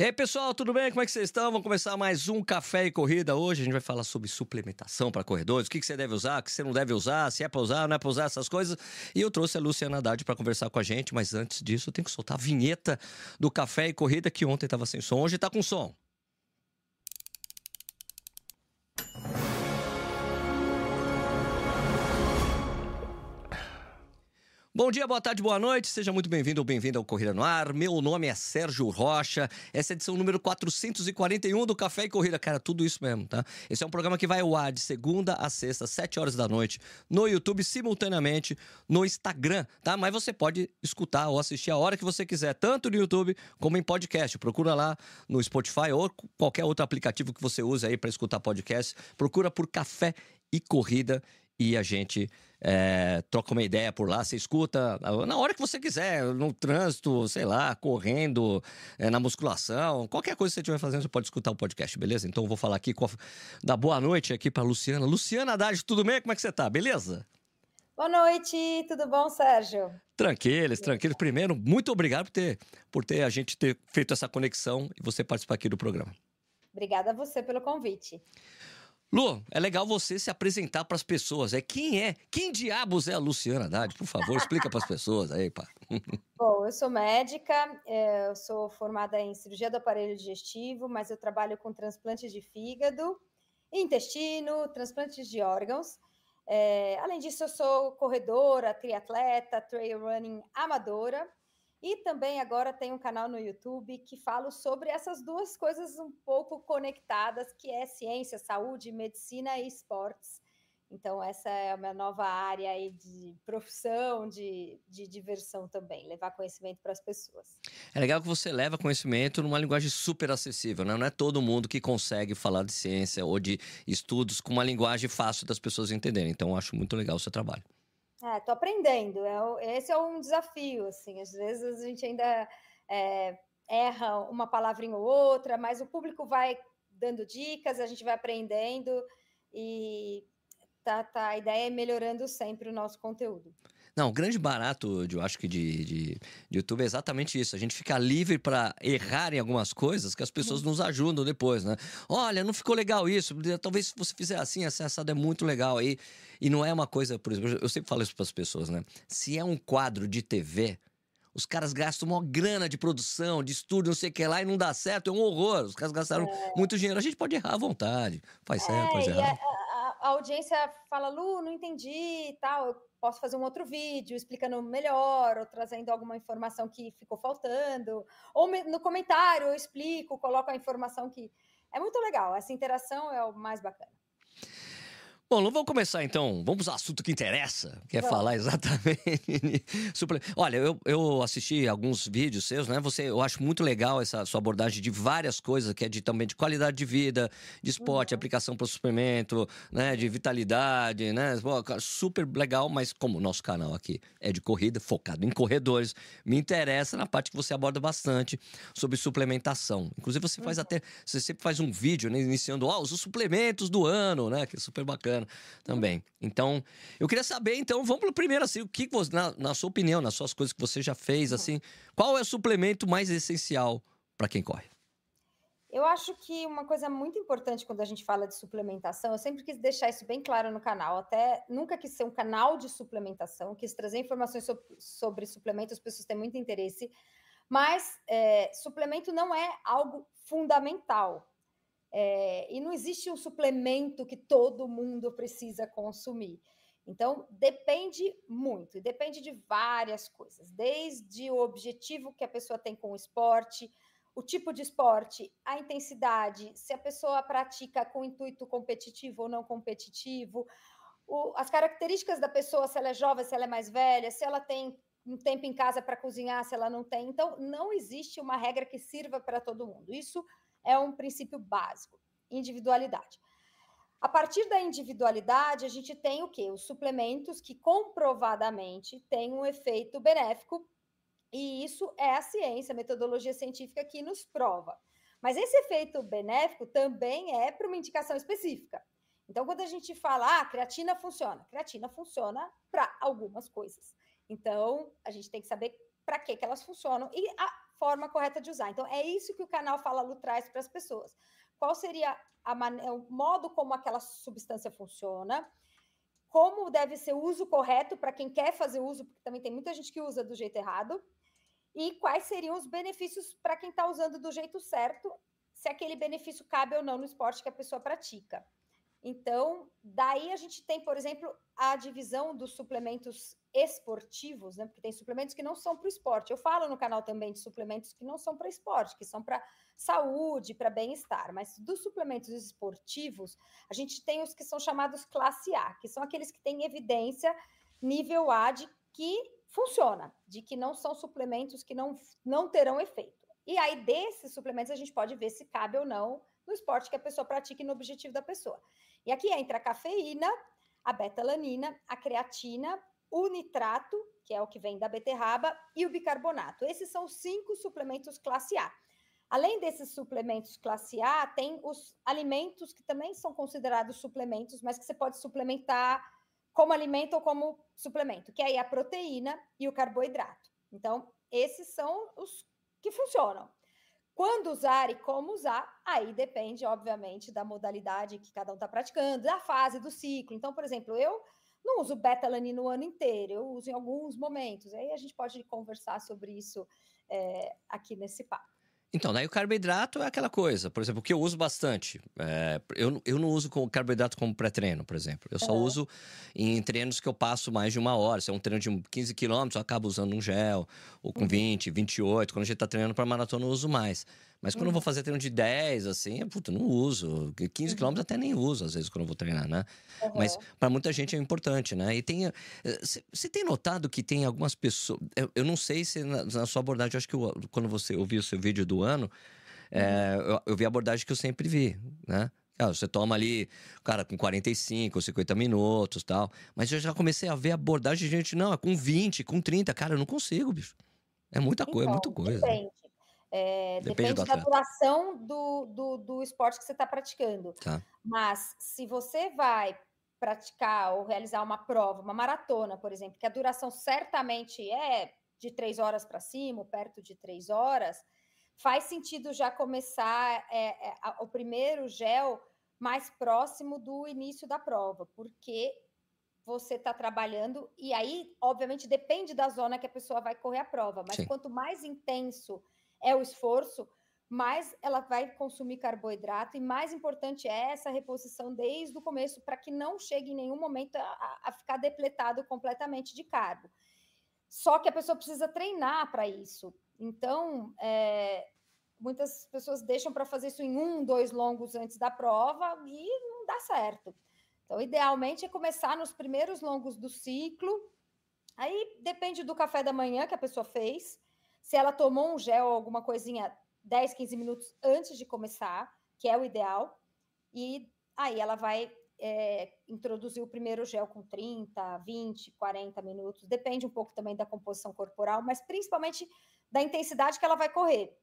E aí, pessoal, tudo bem? Como é que vocês estão? Vamos começar mais um Café e Corrida. Hoje a gente vai falar sobre suplementação para corredores, o que, que você deve usar, o que você não deve usar, se é para usar, não é para usar essas coisas. E eu trouxe a Luciana Haddad para conversar com a gente, mas antes disso eu tenho que soltar a vinheta do Café e Corrida, que ontem estava sem som, hoje está com som. Bom dia, boa tarde, boa noite. Seja muito bem-vindo ou bem-vinda ao Corrida no Ar. Meu nome é Sérgio Rocha. Essa é a edição número 441 do Café e Corrida. Cara, tudo isso mesmo, tá? Esse é um programa que vai ao ar de segunda a sexta, sete horas da noite, no YouTube, simultaneamente no Instagram, tá? Mas você pode escutar ou assistir a hora que você quiser, tanto no YouTube como em podcast. Procura lá no Spotify ou qualquer outro aplicativo que você use aí para escutar podcast. Procura por Café e Corrida e a gente é, troca uma ideia por lá, você escuta na hora que você quiser, no trânsito, sei lá, correndo, é, na musculação, qualquer coisa que você estiver fazendo, você pode escutar o podcast, beleza? Então eu vou falar aqui com a, da boa noite aqui para Luciana. Luciana Haddad, tudo bem? Como é que você tá? Beleza? Boa noite, tudo bom, Sérgio? Tranquilos, tranquilos. Primeiro, muito obrigado por ter, por ter a gente ter feito essa conexão e você participar aqui do programa. Obrigada a você pelo convite. Lu, é legal você se apresentar para as pessoas. É quem é? Quem diabos é a Luciana Haddad? Por favor, explica para as pessoas aí, pá. Bom, eu sou médica, é, eu sou formada em cirurgia do aparelho digestivo, mas eu trabalho com transplante de fígado, intestino, transplantes de órgãos. É, além disso, eu sou corredora, triatleta, trail running amadora e também agora tem um canal no YouTube que falo sobre essas duas coisas um pouco conectadas, que é ciência, saúde, medicina e esportes. Então, essa é a minha nova área aí de profissão, de, de diversão também, levar conhecimento para as pessoas. É legal que você leva conhecimento numa linguagem super acessível, né? Não é todo mundo que consegue falar de ciência ou de estudos com uma linguagem fácil das pessoas entenderem. Então, eu acho muito legal o seu trabalho. É, tô aprendendo. É, esse é um desafio, assim. Às vezes a gente ainda é, erra uma palavrinha ou outra, mas o público vai dando dicas, a gente vai aprendendo e tá, tá, a ideia é melhorando sempre o nosso conteúdo. Não, o grande barato, eu acho que de, de, de, YouTube é exatamente isso. A gente fica livre para errar em algumas coisas que as pessoas nos ajudam depois, né? Olha, não ficou legal isso. Talvez se você fizer assim, essa assado é muito legal. E, e não é uma coisa, por exemplo, eu sempre falo isso para as pessoas, né? Se é um quadro de TV, os caras gastam uma grana de produção, de estúdio, não sei o que lá, e não dá certo, é um horror. Os caras gastaram é. muito dinheiro. A gente pode errar à vontade. Faz certo, é, faz errado. A, a, audiência fala, Lu, não entendi e tal. Eu posso fazer um outro vídeo explicando melhor, ou trazendo alguma informação que ficou faltando, ou no comentário eu explico, coloco a informação que. É muito legal, essa interação é o mais bacana. Bom, vamos começar então. Vamos ao assunto que interessa, que é falar exatamente. Olha, eu, eu assisti alguns vídeos seus, né? Você, eu acho muito legal essa sua abordagem de várias coisas, que é de também de qualidade de vida, de esporte, uhum. aplicação para o suplemento, né? De vitalidade, né? super legal, mas como o nosso canal aqui é de corrida, focado em corredores, me interessa na parte que você aborda bastante sobre suplementação. Inclusive, você faz uhum. até. Você sempre faz um vídeo, né? Iniciando, ó, oh, os suplementos do ano, né? Que é super bacana bacana também. Então, eu queria saber, então, vamos pro primeiro, assim, o que você, na, na sua opinião, nas suas coisas que você já fez, assim, qual é o suplemento mais essencial para quem corre? Eu acho que uma coisa muito importante quando a gente fala de suplementação, eu sempre quis deixar isso bem claro no canal, até nunca quis ser um canal de suplementação, quis trazer informações sobre, sobre suplementos, as pessoas têm muito interesse, mas é, suplemento não é algo fundamental. É, e não existe um suplemento que todo mundo precisa consumir. Então, depende muito, depende de várias coisas, desde o objetivo que a pessoa tem com o esporte, o tipo de esporte, a intensidade, se a pessoa pratica com intuito competitivo ou não competitivo, o, as características da pessoa, se ela é jovem, se ela é mais velha, se ela tem um tempo em casa para cozinhar, se ela não tem. Então, não existe uma regra que sirva para todo mundo. Isso é um princípio básico, individualidade. A partir da individualidade, a gente tem o quê? Os suplementos que comprovadamente têm um efeito benéfico, e isso é a ciência, a metodologia científica que nos prova. Mas esse efeito benéfico também é para uma indicação específica. Então, quando a gente fala, ah, creatina funciona, creatina funciona para algumas coisas. Então, a gente tem que saber para que, que elas funcionam e a, forma correta de usar. Então, é isso que o canal Fala Lu traz para as pessoas. Qual seria o modo como aquela substância funciona, como deve ser o uso correto para quem quer fazer uso, porque também tem muita gente que usa do jeito errado, e quais seriam os benefícios para quem está usando do jeito certo, se aquele benefício cabe ou não no esporte que a pessoa pratica. Então, daí a gente tem, por exemplo, a divisão dos suplementos esportivos, né? Porque tem suplementos que não são para o esporte. Eu falo no canal também de suplementos que não são para esporte, que são para saúde, para bem-estar. Mas dos suplementos esportivos, a gente tem os que são chamados classe A, que são aqueles que têm evidência nível A de que funciona, de que não são suplementos que não, não terão efeito. E aí, desses suplementos, a gente pode ver se cabe ou não no esporte que a pessoa pratica e no objetivo da pessoa. E aqui entra a cafeína, a betalanina, a creatina, o nitrato, que é o que vem da beterraba, e o bicarbonato. Esses são os cinco suplementos classe A. Além desses suplementos classe A, tem os alimentos que também são considerados suplementos, mas que você pode suplementar como alimento ou como suplemento, que é a proteína e o carboidrato. Então, esses são os que funcionam. Quando usar e como usar, aí depende, obviamente, da modalidade que cada um está praticando, da fase do ciclo. Então, por exemplo, eu não uso betalanina o ano inteiro, eu uso em alguns momentos. Aí a gente pode conversar sobre isso é, aqui nesse papo. Então, daí o carboidrato é aquela coisa. Por exemplo, o que eu uso bastante. É, eu, eu não uso com carboidrato como pré-treino, por exemplo. Eu só uhum. uso em treinos que eu passo mais de uma hora. Se é um treino de 15 quilômetros, eu acabo usando um gel. Ou com 20, 28. Quando a gente está treinando para maratona, eu uso mais. Mas quando eu vou uhum. fazer treino de 10, assim, puta, não uso. 15 uhum. quilômetros até nem uso, às vezes, quando eu vou treinar, né? Uhum. Mas para muita gente é importante, né? E tem. Você eh, tem notado que tem algumas pessoas. Eu, eu não sei se na, na, sua abordagem, eu acho que eu, quando você ouviu o seu vídeo do ano, é, eu, eu vi a abordagem que eu sempre vi, né? Ah, você toma ali, cara, com 45, 50 minutos tal. Mas eu já comecei a ver abordagem de gente, não, é com 20, com 30. Cara, eu não consigo, bicho. É muita coisa, é então, é muita coisa. Depende. É, depende, depende da duração do, do, do, esporte que você está praticando. Tá. Mas se você vai praticar ou realizar uma prova, uma maratona, por exemplo, que a duração certamente é de três horas para cima, perto de três horas, faz sentido já começar é, é, a, o primeiro gel mais próximo do início da prova, porque você está trabalhando, e aí, obviamente, depende da zona que a pessoa vai correr a prova, mas Sim. quanto mais intenso é o esforço, mais ela vai consumir carboidrato e mais importante é essa reposição desde o começo para que não chegue em nenhum momento a, a, ficar depletado completamente de carbo. Só que a pessoa precisa treinar para isso. Então, é, muitas pessoas deixam para fazer isso em um, dois longos antes da prova e não dá certo. Então, idealmente é começar nos primeiros longos do ciclo. Aí depende do café da manhã que a pessoa fez se ela tomou um gel ou alguma coisinha 10, 15 minutos antes de começar, que é o ideal, e aí ela vai é, introduzir o primeiro gel com 30, 20, 40 minutos, depende um pouco também da composição corporal, mas principalmente da intensidade que ela vai correr.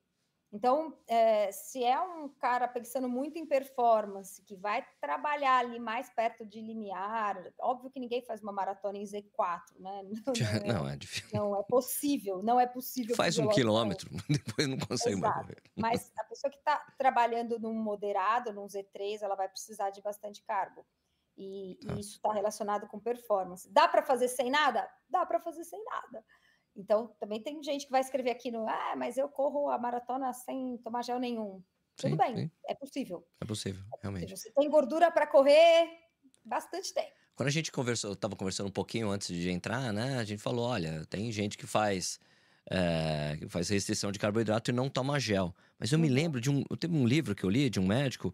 Então, é, se é um cara pensando muito em performance, que vai trabalhar ali mais perto de limiar, óbvio que ninguém faz uma maratona em Z4, né? Não, não, é, não é difícil. Não é possível, não é possível. Faz um quilômetro, depois não consegue Exato. mais correr. Mas a pessoa que está trabalhando num moderado, num Z3, ela vai precisar de bastante carbo. E, ah. e isso está relacionado com performance. Dá para fazer sem nada? Dá para fazer sem nada. Então, também tem gente que vai escrever aqui no, ah, mas eu corro a maratona sem tomar gel nenhum. Sim, Tudo bem, sim. é possível. É possível, realmente. Você tem gordura para correr, bastante tem. Quando a gente conversou, eu estava conversando um pouquinho antes de entrar, né? A gente falou, olha, tem gente que faz é, que faz restrição de carboidrato e não toma gel. Mas eu me uhum. lembro de um, eu teve um livro que eu li de um médico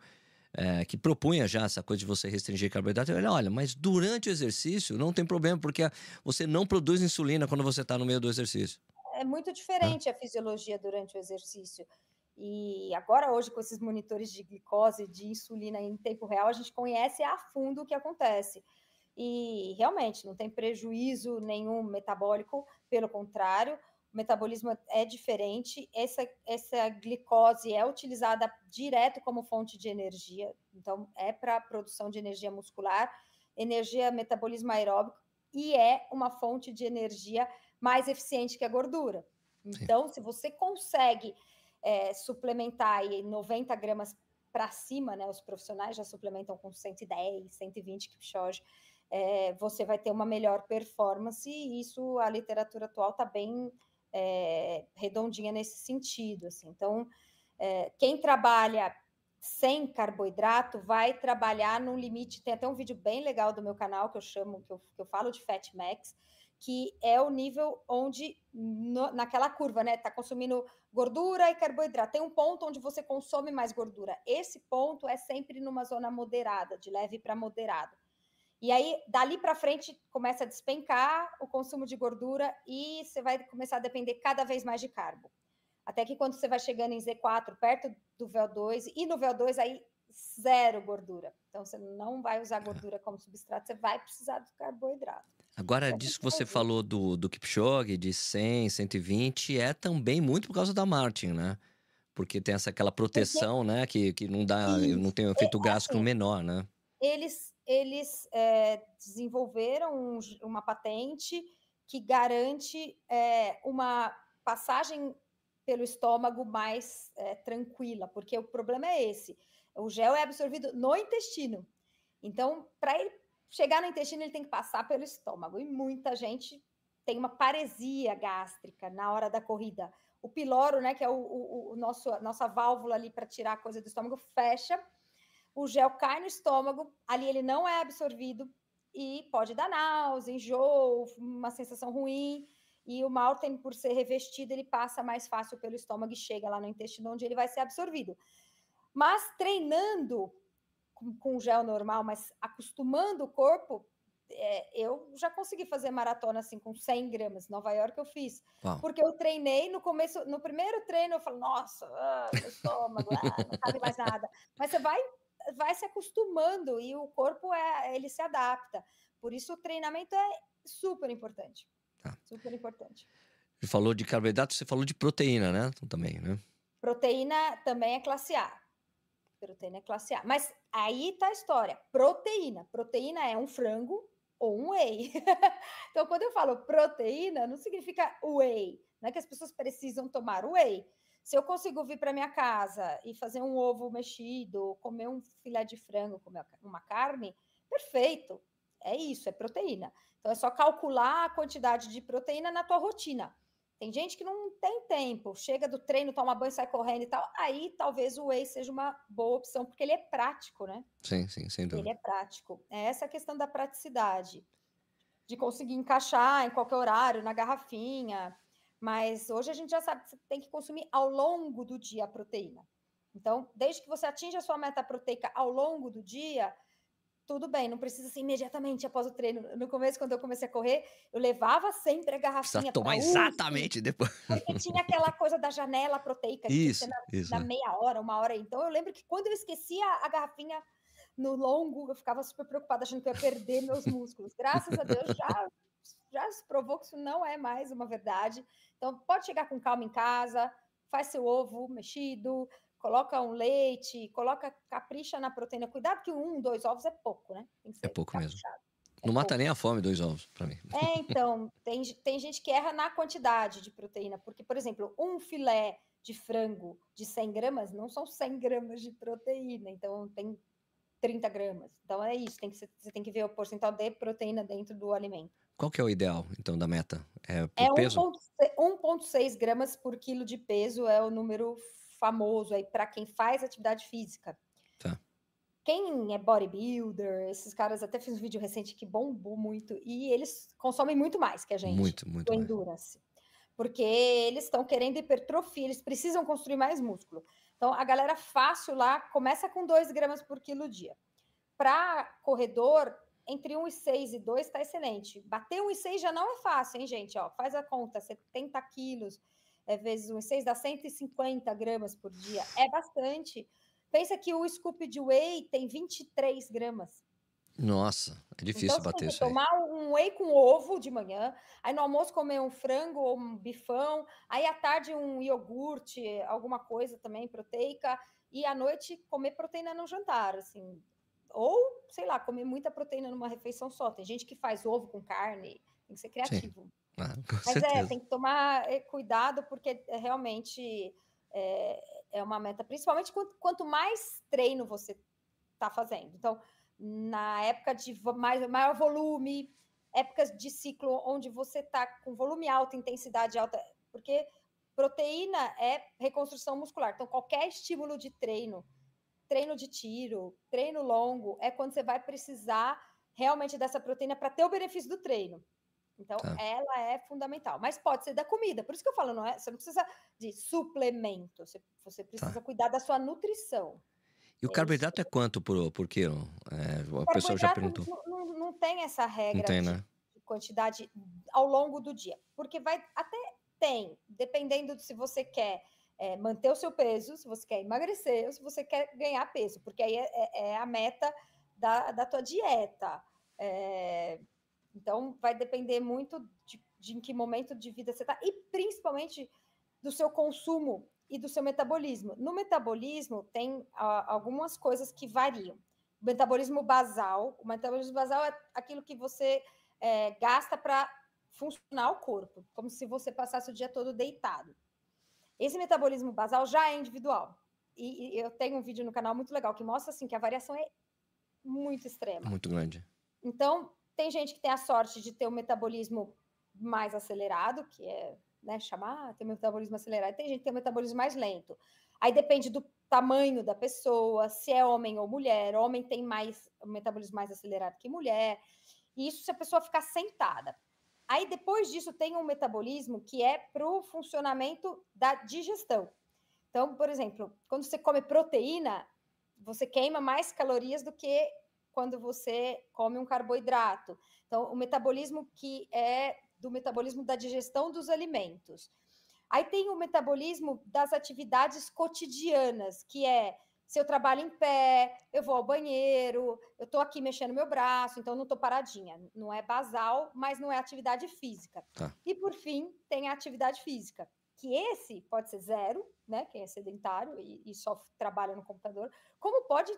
é, que propunha já essa coisa de você restringir carboidrato, ele olha, mas durante o exercício não tem problema, porque você não produz insulina quando você está no meio do exercício. É muito diferente ah. a fisiologia durante o exercício. E agora, hoje, com esses monitores de glicose, de insulina em tempo real, a gente conhece a fundo o que acontece. E realmente não tem prejuízo nenhum metabólico, pelo contrário, o metabolismo é diferente. Essa, essa glicose é utilizada direto como fonte de energia, então é para produção de energia muscular, energia metabolismo aeróbico e é uma fonte de energia mais eficiente que a gordura. Então, Sim. se você consegue é, suplementar aí 90 gramas para cima, né? Os profissionais já suplementam com 110, 120 Kipchoge, é, você vai ter uma melhor performance, e isso a literatura atual está bem é, redondinha nesse sentido. Assim. Então, é, quem trabalha sem carboidrato vai trabalhar no limite. Tem até um vídeo bem legal do meu canal que eu chamo, que eu, que eu falo de Fat Max, que é o nível onde, no, naquela curva, né? Tá consumindo gordura e carboidrato. Tem um ponto onde você consome mais gordura. Esse ponto é sempre numa zona moderada, de leve para moderado. E aí, dali para frente, começa a despencar o consumo de gordura e você vai começar a depender cada vez mais de carbo. Até que quando você vai chegando em Z4, perto do VO2, e no VO2 aí zero gordura. Então você não vai usar gordura como substrato, você vai precisar do carboidrato. Agora, então, disso que você falou do, do Kipchoge, de 100, 120, é também muito por causa da Martin, né? Porque tem essa aquela proteção, Porque... né? Que, que não dá, Isso. não tem um efeito é, gástrico assim, menor, né? Eles, eles é, desenvolveram um, uma patente que garante é, uma passagem pelo estômago mais é, tranquila, porque o problema é esse: o gel é absorvido no intestino. Então, para ele chegar no intestino, ele tem que passar pelo estômago. E muita gente tem uma paresia gástrica na hora da corrida. O piloro, né, que é o, o, o nosso, a nossa válvula ali para tirar a coisa do estômago, fecha, o gel cai no estômago, ali ele não é absorvido e pode dar náusea, enjoo, uma sensação ruim. E o Malten, por ser revestido, ele passa mais fácil pelo estômago e chega lá no intestino, onde ele vai ser absorvido. Mas treinando com, com gel normal, mas acostumando o corpo, é, eu já consegui fazer maratona assim com 100 gramas. Nova York eu fiz. Porque eu treinei no começo, no primeiro treino eu falo, nossa, ah, meu estômago, ah, não cabe mais nada. Mas você vai, vai se acostumando e o corpo é, ele se adapta. Por isso o treinamento é super importante. Tá. Super importante. Você falou de carboidrato, você falou de proteína, né? Também, né? Proteína também é classe A. Proteína é classe A. Mas aí tá a história. Proteína. Proteína é um frango ou um whey. então, quando eu falo proteína, não significa whey. Não é que as pessoas precisam tomar whey. Se eu consigo vir para minha casa e fazer um ovo mexido, comer um filé de frango, comer uma carne, perfeito. É isso, é proteína. Então é só calcular a quantidade de proteína na tua rotina. Tem gente que não tem tempo, chega do treino, toma banho, sai correndo e tal. Aí talvez o whey seja uma boa opção, porque ele é prático, né? Sim, sim, sem dúvida. Ele é prático. É essa a questão da praticidade, de conseguir encaixar em qualquer horário, na garrafinha. Mas hoje a gente já sabe que você tem que consumir ao longo do dia a proteína. Então, desde que você atinja a sua meta proteica ao longo do dia, tudo bem, não precisa ser imediatamente após o treino. No começo, quando eu comecei a correr, eu levava sempre a garrafinha. Precisa tomar exatamente depois. Porque tinha aquela coisa da janela proteica, isso, na, isso. na, meia hora, uma hora. Então, eu lembro que quando eu esquecia a garrafinha no longo, eu ficava super preocupada, achando que eu ia perder meus músculos. Graças a Deus, já, já se provou que isso não é mais uma verdade. Então, pode chegar com calma em casa, faz seu ovo mexido, coloca um leite, coloca, capricha na proteína. Cuidado que um, dois ovos é pouco, né? é pouco mesmo. É não pouco. mata nem a fome dois ovos, para mim. É, então, tem, tem gente que erra na quantidade de proteína, porque, por exemplo, um filé de frango de 100 gramas não são 100 gramas de proteína, então tem 30 gramas. Então é isso, tem que, você tem que ver o percentual de proteína dentro do alimento. Qual que é o ideal, então, da meta? É, é peso? 1,6 gramas por quilo de peso é o número famoso aí para quem faz atividade física. Tá. Quem é bodybuilder, esses caras até fiz um vídeo recente que bombou muito e eles consomem muito mais que a gente. Muito, muito. Endurance. Porque eles estão querendo hipertrofia, eles precisam construir mais músculo. Então, a galera fácil lá começa com 2 gramas por quilo dia. Para corredor, entre 1,6 e 2 está excelente. Bater 1,6 já não é fácil, hein, gente? Ó, faz a conta, 70 quilos é, vezes 1,6 dá 150 gramas por dia. É bastante. Pensa que o scoop de whey tem 23 gramas. Nossa, é difícil então, bater isso aí. tomar um whey com ovo de manhã, aí no almoço comer um frango ou um bifão, aí à tarde um iogurte, alguma coisa também proteica, e à noite comer proteína no jantar, assim. Ou, sei lá, comer muita proteína numa refeição só. Tem gente que faz ovo com carne, tem que ser criativo. Ah, Mas é, certeza. é, tem que tomar eh, cuidado, porque é, realmente é, é, uma meta, principalmente quanto, quanto mais treino você está fazendo. Então, na época de mais, maior volume, épocas de ciclo onde você está com volume alto, intensidade alta, porque proteína é reconstrução muscular. Então, qualquer estímulo de treino, treino de tiro, treino longo, é quando você vai precisar realmente dessa proteína para ter o benefício do treino. Então, tá. ela é fundamental. Mas pode ser da comida. Por isso que eu falo, não é? Você não precisa de suplemento. Você, você precisa tá. cuidar da sua nutrição. E o é carboidrato é quanto por, por quilo? É, a pessoa já perguntou. Não, não, tem essa regra não tem, né? de quantidade ao longo do dia. Porque vai até tem, dependendo de se você quer é, manter o seu peso, se você quer emagrecer ou se você quer ganhar peso, porque aí é, é, é a meta da, da tua dieta. É, então, vai depender muito de, de, em que momento de vida você está e principalmente do seu consumo e do seu metabolismo. No metabolismo, tem a, algumas coisas que variam. O metabolismo basal, o metabolismo basal é aquilo que você é, gasta para funcionar o corpo, como se você passasse o dia todo deitado. Esse metabolismo basal já é individual. E, e eu tenho um vídeo no canal muito legal que mostra assim que a variação é muito extrema. Muito grande. Então, tem gente que tem a sorte de ter um metabolismo mais acelerado, que é, né, chamar, ter um metabolismo acelerado. Tem gente que tem metabolismo mais lento. Aí depende do tamanho da pessoa, se é homem ou mulher. Homem tem mais metabolismo mais acelerado que mulher. E isso se a pessoa ficar sentada. Aí depois disso tem um metabolismo que é para o funcionamento da digestão. Então, por exemplo, quando você come proteína, você queima mais calorias do que quando você come um carboidrato. Então, o metabolismo que é do metabolismo da digestão dos alimentos. Aí tem o metabolismo das atividades cotidianas, que é se eu trabalho em pé, eu vou ao banheiro, eu estou aqui mexendo meu braço, então não estou paradinha. Não é basal, mas não é atividade física. Tá. E por fim, tem a atividade física, que esse pode ser zero, né? Quem é sedentário e, e só trabalha no computador, como pode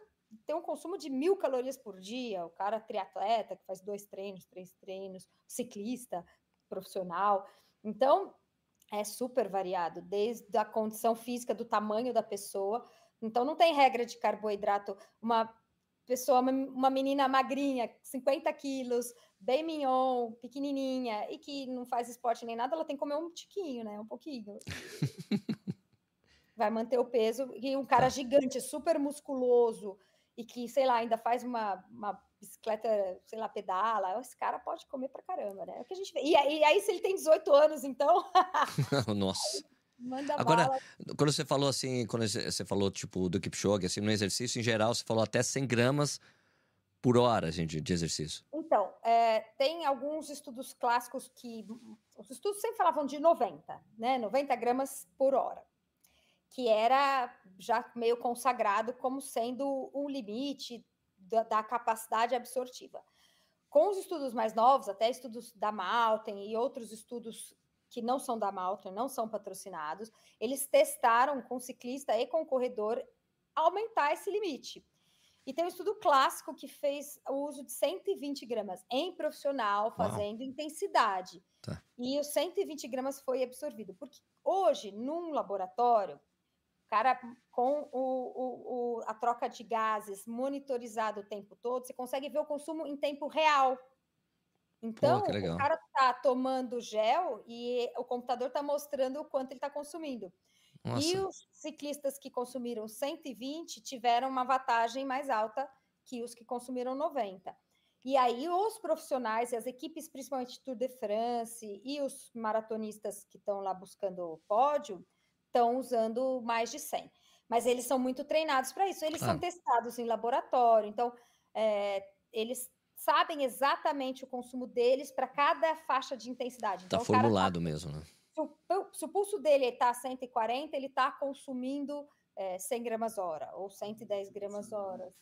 ter um consumo de mil calorias por dia, o cara triatleta que faz dois treinos, três treinos, ciclista profissional. Então, é super variado, desde a condição física, do tamanho da pessoa, então não tem regra de carboidrato. Uma pessoa, uma menina magrinha, 50 quilos, bem mignon, pequenininha, e que não faz esporte nem nada, ela tem que comer um tiquinho, né? Um pouquinho. Vai manter o peso. E um cara tá. gigante, super musculoso, e que, sei lá, ainda faz uma, uma bicicleta, sei lá, pedala, esse cara pode comer pra caramba, né? É o que a gente vê. E, e aí, se ele tem 18 anos, então. Nossa. Manda Agora, bala. quando você falou assim, quando você falou tipo do Kipchoge, assim, no exercício em geral, você falou até 100 gramas por hora, gente, de exercício. Então, é, tem alguns estudos clássicos que os estudos sempre falavam de 90, né? 90 gramas por hora, que era já meio consagrado como sendo um limite da, da capacidade absortiva. Com os estudos mais novos, até estudos da Malten e outros estudos que não são da Malta, não são patrocinados, eles testaram com ciclista e com corredor aumentar esse limite. E tem um estudo clássico que fez o uso de 120 gramas em profissional, fazendo Uau. intensidade. Tá. E os 120 gramas foi absorvido. Porque hoje, num laboratório, cara com o, o, o, a troca de gases monitorizado o tempo todo, você consegue ver o consumo em tempo real. Então, Pô, o cara tá tomando gel e o computador está mostrando o quanto ele está consumindo. Nossa. E os ciclistas que consumiram 120 tiveram uma vantagem mais alta que os que consumiram 90. E aí os profissionais e as equipes, principalmente Tour de France e os maratonistas que estão lá buscando o pódio, estão usando mais de 100. Mas eles são muito treinados para isso. Eles Claro. são testados em laboratório. Então, é, eles sabem exatamente o consumo deles para cada faixa de intensidade. Tá Então, tá- formulado mesmo, né? se o, se o pulso dele está 140, ele está consumindo é, 100 gramas hora ou 110 gramas hora.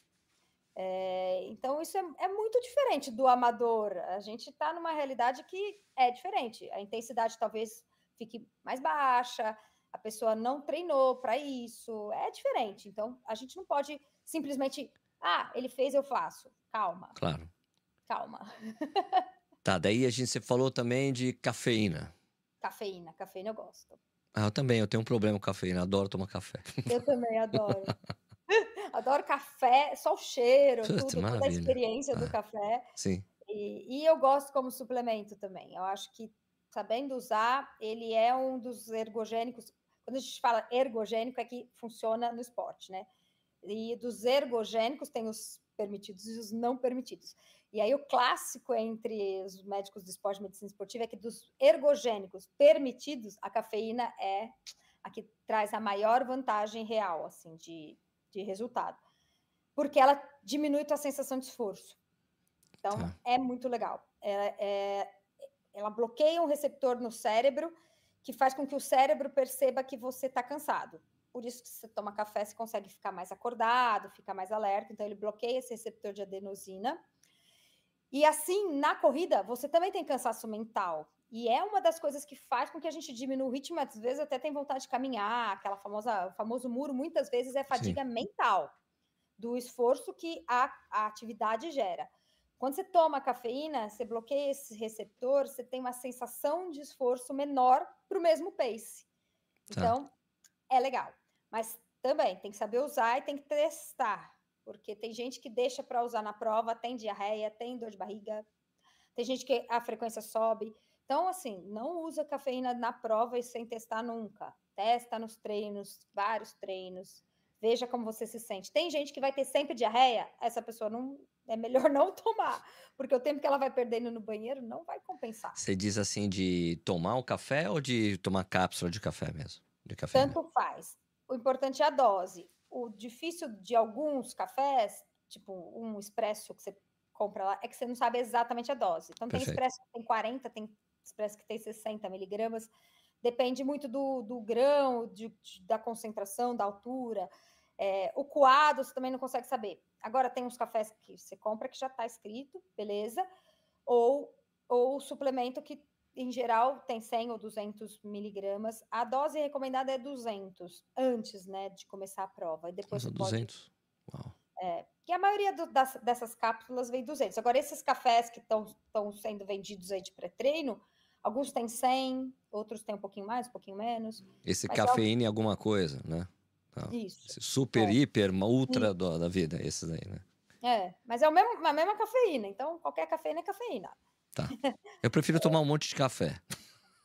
É, então, isso é, é muito diferente do amador. A gente está numa realidade que é diferente. A intensidade talvez fique mais baixa, a pessoa não treinou para isso, é diferente. Então, a gente não pode simplesmente, ah, ele fez, eu faço. Calma, Claro. calma. Tá, daí a gente você falou também de cafeína. Cafeína, cafeína eu gosto. Ah, eu também, eu tenho um problema com cafeína, adoro tomar café. Eu também adoro. adoro café, só o cheiro, Putz, tudo, toda a maravilha. experiência do Ah. café. Sim, E, e eu gosto como suplemento também. Eu acho que sabendo usar, ele é um dos ergogênicos. Quando a gente fala ergogênico, é que funciona no esporte, né? E dos ergogênicos tem os permitidos e os não permitidos. E aí o clássico entre os médicos do esporte e medicina esportiva é que dos ergogênicos permitidos, a cafeína é a que traz a maior vantagem real, assim, de, de resultado. Porque ela diminui tua sensação de esforço. Então, Tá. é muito legal. É- é- ela bloqueia um receptor no cérebro que faz com que o cérebro perceba que você está cansado. Por isso que você toma café, você consegue ficar mais acordado, fica mais alerta. Então, ele bloqueia esse receptor de adenosina. E assim, na corrida, você também tem cansaço mental. E é uma das coisas que faz com que a gente diminua o ritmo. Às vezes até tem vontade de caminhar, aquela famosa, o famoso muro, muitas vezes é fadiga mental do esforço que a, a atividade gera. Quando você toma cafeína, você bloqueia esse receptor, você tem uma sensação de esforço menor para o mesmo pace. Tá. Então, é legal. Mas também tem que saber usar e tem que testar. Porque tem gente que deixa para usar na prova, tem diarreia, tem dor de barriga, tem gente que a frequência sobe. Então, assim, não usa cafeína na prova e sem testar nunca. Testa nos treinos, vários treinos. Veja como você se sente. Tem gente que vai ter sempre diarreia, essa pessoa não é melhor não tomar, porque o tempo que ela vai perdendo no banheiro não vai compensar. Você diz assim de tomar o café ou de tomar cápsula de café mesmo? De cafeína. Tanto faz. O importante é a dose. O difícil de alguns cafés, tipo um expresso que você compra lá, é que você não sabe exatamente a dose. Então, tem Perfeito. expresso que tem 40, tem expresso que tem 60 miligramas. Depende muito do, do grão, de- de- da concentração, da altura. É, o coado você também não consegue saber. Agora, tem uns cafés que você compra que já está escrito, beleza? Ou, ou o suplemento que em geral tem 100 ou 200 miligramas. A dose recomendada é 200 antes, né, de começar a prova. E depois Nossa, você pode 200. Uau. que a maioria do- das- dessas cápsulas vem 200. Agora, esses cafés que estão sendo vendidos aí de pré-treino, alguns têm 100, outros têm um pouquinho mais, um pouquinho menos. Esse é cafeína em alguma coisa, né? Isso. Esse super, É. hiper, ultra do- da vida, esses aí, né? É, mas é o mesmo, a mesma cafeína. Então, qualquer cafeína é cafeína. Eu prefiro tomar um monte de café.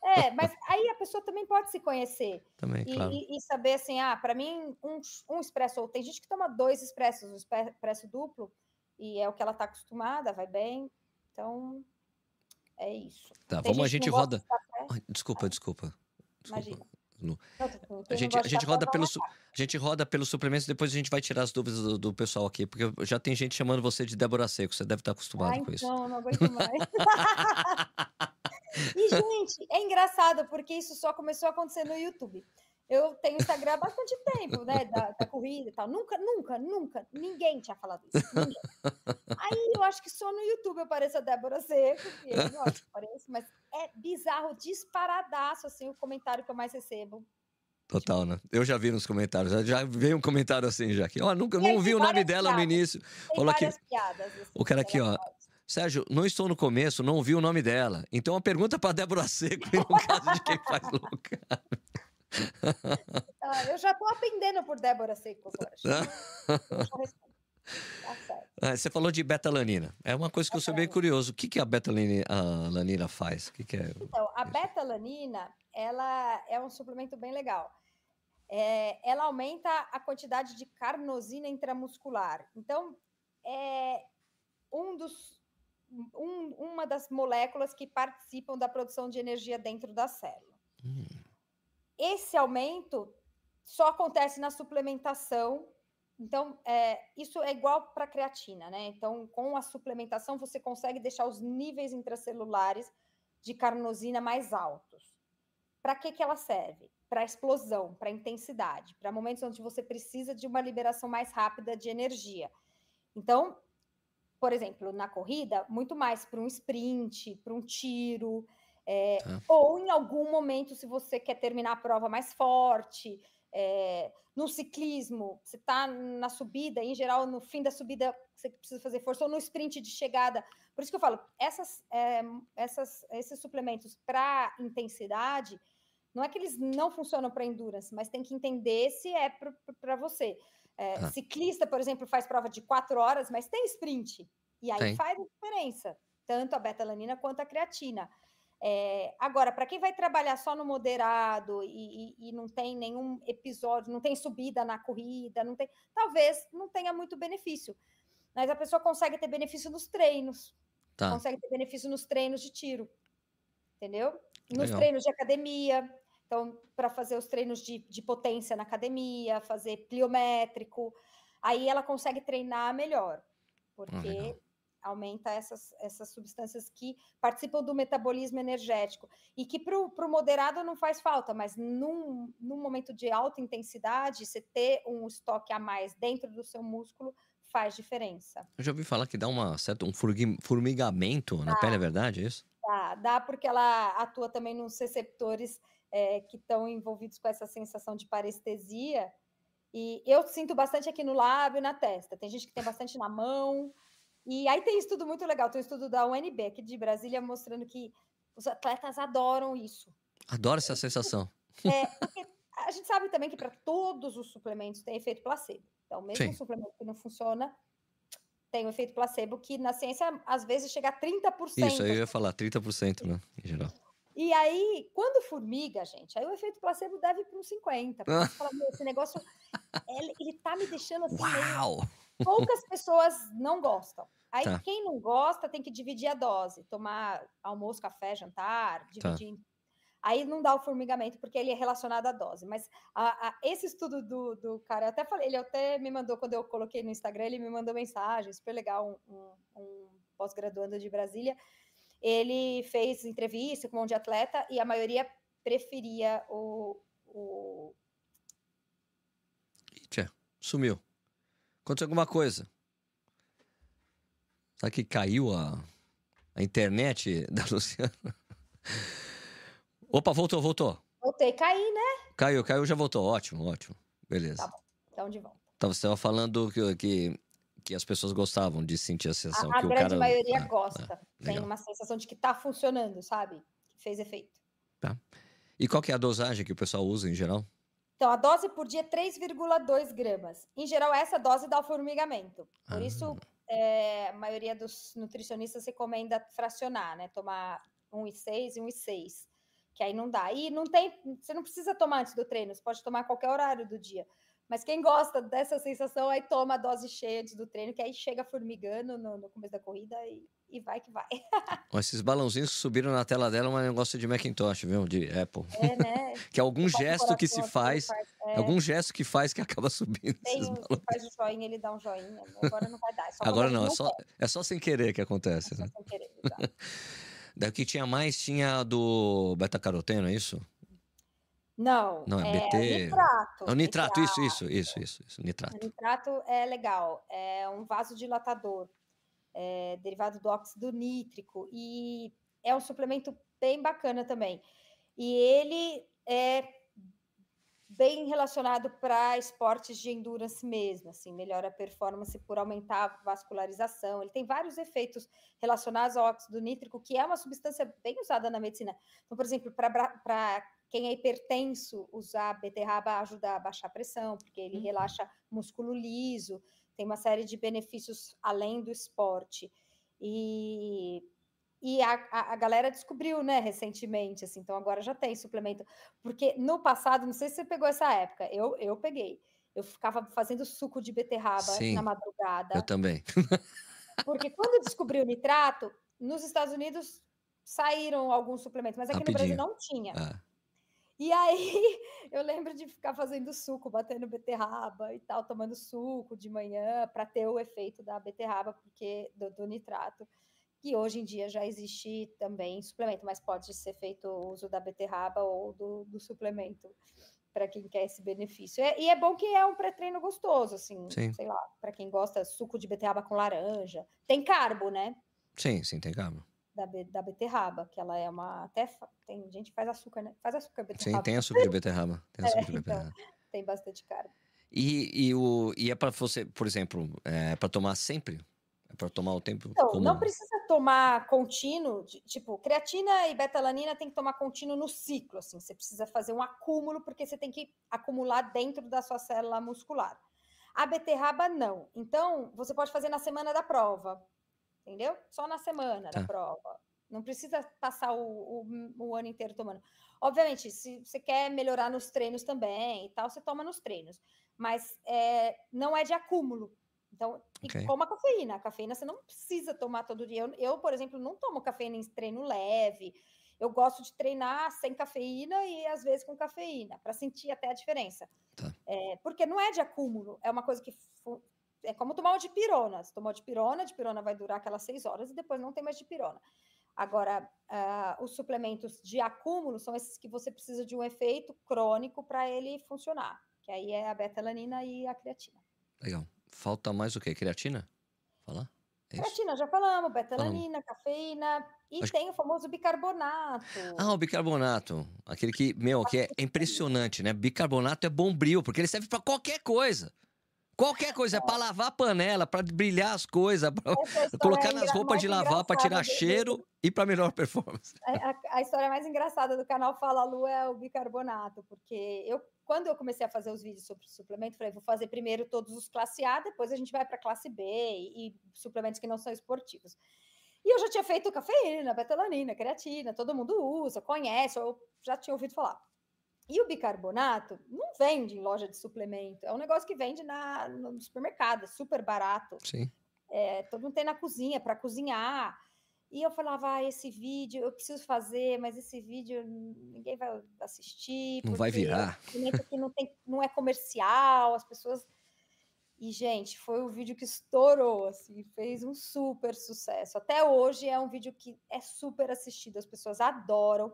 É, mas aí a pessoa também pode se conhecer. Também, E, claro. e- e saber assim, ah, para mim, um, um expresso, ou tem gente que toma dois expressos, um expresso duplo, e é o que ela está acostumada, vai bem. Então, é isso. Tá, Tem vamos, a gente roda. Ai, desculpa, desculpa. Imagina. No- Não, quem A não gente, a gente roda pelo, a gente roda pelos suplementos, depois a gente vai tirar as dúvidas do, do pessoal aqui, porque já tem gente chamando você de Débora Seco, você deve estar acostumado Ah, com isso. então, não aguento mais. e, gente, é engraçado, porque isso só começou a acontecer no YouTube. Eu tenho Instagram há bastante tempo, né? Da, da corrida e tal. Nunca, nunca, nunca, ninguém tinha falado isso. Ninguém. Aí eu acho que só no YouTube eu pareço a Débora Seco, que eu não acho que pareço, mas é bizarro, disparadaço, assim, o comentário que eu mais recebo. Total, né? Eu já vi nos comentários, já- veio um comentário assim já aqui. Ó, nunca, E aí não ouvi o nome dela no piadas. início. Tem Olha aqui. piadas. Assim, O cara que aqui, ó. Sérgio, não estou no começo, não ouvi o nome dela. Então a pergunta para Débora Seco, e no caso de quem faz louca. Ah, eu já tô aprendendo por Débora Seco agora. Tá. Ah, Você falou de betalanina. É uma coisa que eu sou bem curioso. O que, que a betalanina faz? O que, que é? Então, a betalanina, ela é um suplemento bem legal. É, ela aumenta a quantidade de carnosina intramuscular. Então, é um dos, um- uma das moléculas que participam da produção de energia dentro da célula. Hum, Esse aumento só acontece na suplementação. Então, é, isso é igual para a creatina, né? Então, com a suplementação, você consegue deixar os níveis intracelulares de carnosina mais altos. Para que, que ela serve? Para explosão, para intensidade, para momentos onde você precisa de uma liberação mais rápida de energia. Então, por exemplo, na corrida, muito mais para um sprint, para um tiro, é, Tá. ou em algum momento, se você quer terminar a prova mais forte, é, no ciclismo, você está na subida, em geral, no fim da subida, você precisa fazer força, ou no sprint de chegada, Por isso que eu falo, essas, é, essas, esses suplementos para intensidade, não é que eles não funcionam para endurance, mas tem que entender se é para você. É, ah. Ciclista, por exemplo, faz prova de quatro horas, mas tem sprint. E aí tem. faz a diferença, tanto a betalanina quanto a creatina. É, agora, para quem vai trabalhar só no moderado e, e, e, não tem nenhum episódio, não tem subida na corrida, não tem, talvez não tenha muito benefício. Mas a pessoa consegue ter benefício nos treinos, tá. consegue ter benefício nos treinos de tiro, entendeu? Nos Legal. treinos de academia. Então, para fazer os treinos de, de potência na academia, fazer pliométrico, aí ela consegue treinar melhor, porque aumenta essas, essas substâncias que participam do metabolismo energético e que para o moderado não faz falta, mas num, num momento de alta intensidade, você ter um estoque a mais dentro do seu músculo faz diferença. Eu já ouvi falar que dá uma certa, um formigamento na pele, é verdade é isso? Dá, dá porque ela atua também nos receptores é, que estão envolvidos com essa sensação de parestesia. E eu sinto bastante aqui no lábio e na testa. Tem gente que tem bastante na mão, e aí tem estudo muito legal, tem um estudo da UNB aqui de Brasília mostrando que os atletas adoram isso. Adoro essa sensação. É, porque a gente sabe também que para todos os suplementos tem efeito placebo. Então, mesmo Sim. um suplemento que não funciona, tem o um efeito placebo, que na ciência às vezes chega a 30%. Isso, eu ia falar 30%, né? Em geral. E aí, quando formiga, gente, aí o efeito placebo deve para uns 50%. Porque você fala, esse negócio, ele, ele tá me deixando assim. Uau! Meio poucas pessoas não gostam. Aí tá. quem não gosta tem que dividir a dose, tomar almoço, café, jantar, tá. dividir. Tá. Aí não dá o formigamento porque ele é relacionado à dose. Mas a, a, esse estudo do, do cara, eu até falei, ele até me mandou quando eu coloquei no Instagram, ele me mandou mensagem, super legal, um, um, um pós-graduando de Brasília. Ele fez entrevista com um monte de atleta e a maioria preferia o, o... Tchê, sumiu. Aconteceu alguma coisa. Sabe que caiu a, a internet da Luciana? Opa, voltou, voltou. Voltei, caí, né? Caiu, caiu, já voltou. Ótimo, ótimo. Beleza. Tá bom, então de volta. Então, você estava falando que, que, que, as pessoas gostavam de sentir a sensação. A, a que grande o cara... maioria ah, gosta. Ah, Tem uma sensação de que está funcionando, sabe? Que fez efeito. Tá. E qual que é a dosagem que o pessoal usa em geral? Então, a dose por dia é 3,2 gramas. Em geral, essa dose dá o formigamento. Por ah. isso, é, a maioria dos nutricionistas recomenda fracionar, né? Tomar 1,6 e 1,6. Que aí não dá. E não tem. Você não precisa tomar antes do treino, você pode tomar a qualquer horário do dia. Mas quem gosta dessa sensação, aí toma a dose cheia antes do treino, que aí chega formigando no, no começo da corrida e, e vai que vai. Esses balãozinhos que subiram na tela dela é um negócio de Macintosh, viu? De Apple. É, né? que é algum gesto que se faz, faz é. algum gesto que faz que acaba subindo. Tem um que faz o joinha, ele dá um joinha. Agora não vai dar. É Agora não, é só, é só sem querer que acontece, é né? Sem querer, Daí o que tinha mais tinha do beta-caroteno, é isso? Não, não é, é BT. nitrato. É o nitrato, isso, isso, isso, isso, isso, nitrato. O nitrato é legal, é um vasodilatador, é derivado do óxido nítrico e é um suplemento bem bacana também. E ele é bem relacionado para esportes de endurance mesmo, assim, melhora a performance por aumentar a vascularização. Ele tem vários efeitos relacionados ao óxido nítrico, que é uma substância bem usada na medicina. Então, por exemplo, para quem é hipertenso, usar beterraba ajuda a baixar a pressão, porque ele uhum. relaxa músculo liso, tem uma série de benefícios além do esporte. E, e a, a, a, galera descobriu, né, recentemente, assim, então agora já tem suplemento. Porque no passado, não sei se você pegou essa época, eu, eu peguei. Eu ficava fazendo suco de beterraba Sim, na madrugada. Eu também. porque quando descobriu o nitrato, nos Estados Unidos saíram alguns suplementos, mas aqui Rapidinho. no Brasil não tinha. Ah. E aí eu lembro de ficar fazendo suco, batendo beterraba e tal, tomando suco de manhã para ter o efeito da beterraba, porque do, do, nitrato, que hoje em dia já existe também suplemento, mas pode ser feito o uso da beterraba ou do, do suplemento para quem quer esse benefício. É, e é bom que é um pré-treino gostoso, assim, sim. sei lá, para quem gosta suco de beterraba com laranja. Tem carbo, né? Sim, sim, tem carbo da, da beterraba, que ela é uma. Até tem gente que faz açúcar, né? Faz açúcar beterraba. Sim, tem açúcar de beterraba. Tem açúcar é, de então, beterraba. Então, tem bastante carbo. E, e, o, e é para você, por exemplo, é para tomar sempre? É para tomar o tempo? Não, comum? não precisa tomar contínuo, tipo, creatina e betalanina tem que tomar contínuo no ciclo, assim, você precisa fazer um acúmulo, porque você tem que acumular dentro da sua célula muscular. A beterraba, não. Então, você pode fazer na semana da prova, entendeu? Só na semana tá. da prova. Não precisa passar o, o, o, ano inteiro tomando. Obviamente, se você quer melhorar nos treinos também e tal, você toma nos treinos. Mas é, não é de acúmulo. Então, okay. como a cafeína. A cafeína você não precisa tomar todo dia. Eu, eu, por exemplo, não tomo cafeína em treino leve. Eu gosto de treinar sem cafeína e às vezes com cafeína, para sentir até a diferença. Tá. É, porque não é de acúmulo, é uma coisa que é como tomar uma dipirona. Você tomou dipirona, dipirona vai durar aquelas seis horas e depois não tem mais dipirona. Agora, uh, os suplementos de acúmulo são esses que você precisa de um efeito crônico para ele funcionar, que aí é a betalanina e a creatina. Legal. Falta mais o quê? Creatina? Falar? É creatina, já falamos, betalanina, cafeína e Acho... tem o famoso bicarbonato. Ah, o bicarbonato. Aquele que, meu, que é impressionante, né? Bicarbonato é bombril, porque ele serve para qualquer coisa. Qualquer coisa, é para lavar a panela, para brilhar as coisas, para colocar é nas roupas de lavar, para tirar cheiro e para melhor performance. A, a, a, história mais engraçada do canal Fala Lu é o bicarbonato, porque eu, quando eu comecei a fazer os vídeos sobre suplemento, falei, vou fazer primeiro todos os classe A, depois a gente vai para classe B e, e suplementos que não são esportivos. E eu já tinha feito cafeína, betalanina, creatina, todo mundo usa, conhece, eu já tinha ouvido falar. E o bicarbonato não vende em loja de suplemento, é um negócio que vende na, no supermercado, é super barato. Sim. É, todo mundo tem na cozinha para cozinhar. E eu falava, ah, esse vídeo eu preciso fazer, mas esse vídeo ninguém vai assistir. Não vai virar. Não, tem, não é comercial, as pessoas. E, gente, foi o vídeo que estourou, assim, fez um super sucesso. Até hoje é um vídeo que é super assistido, as pessoas adoram.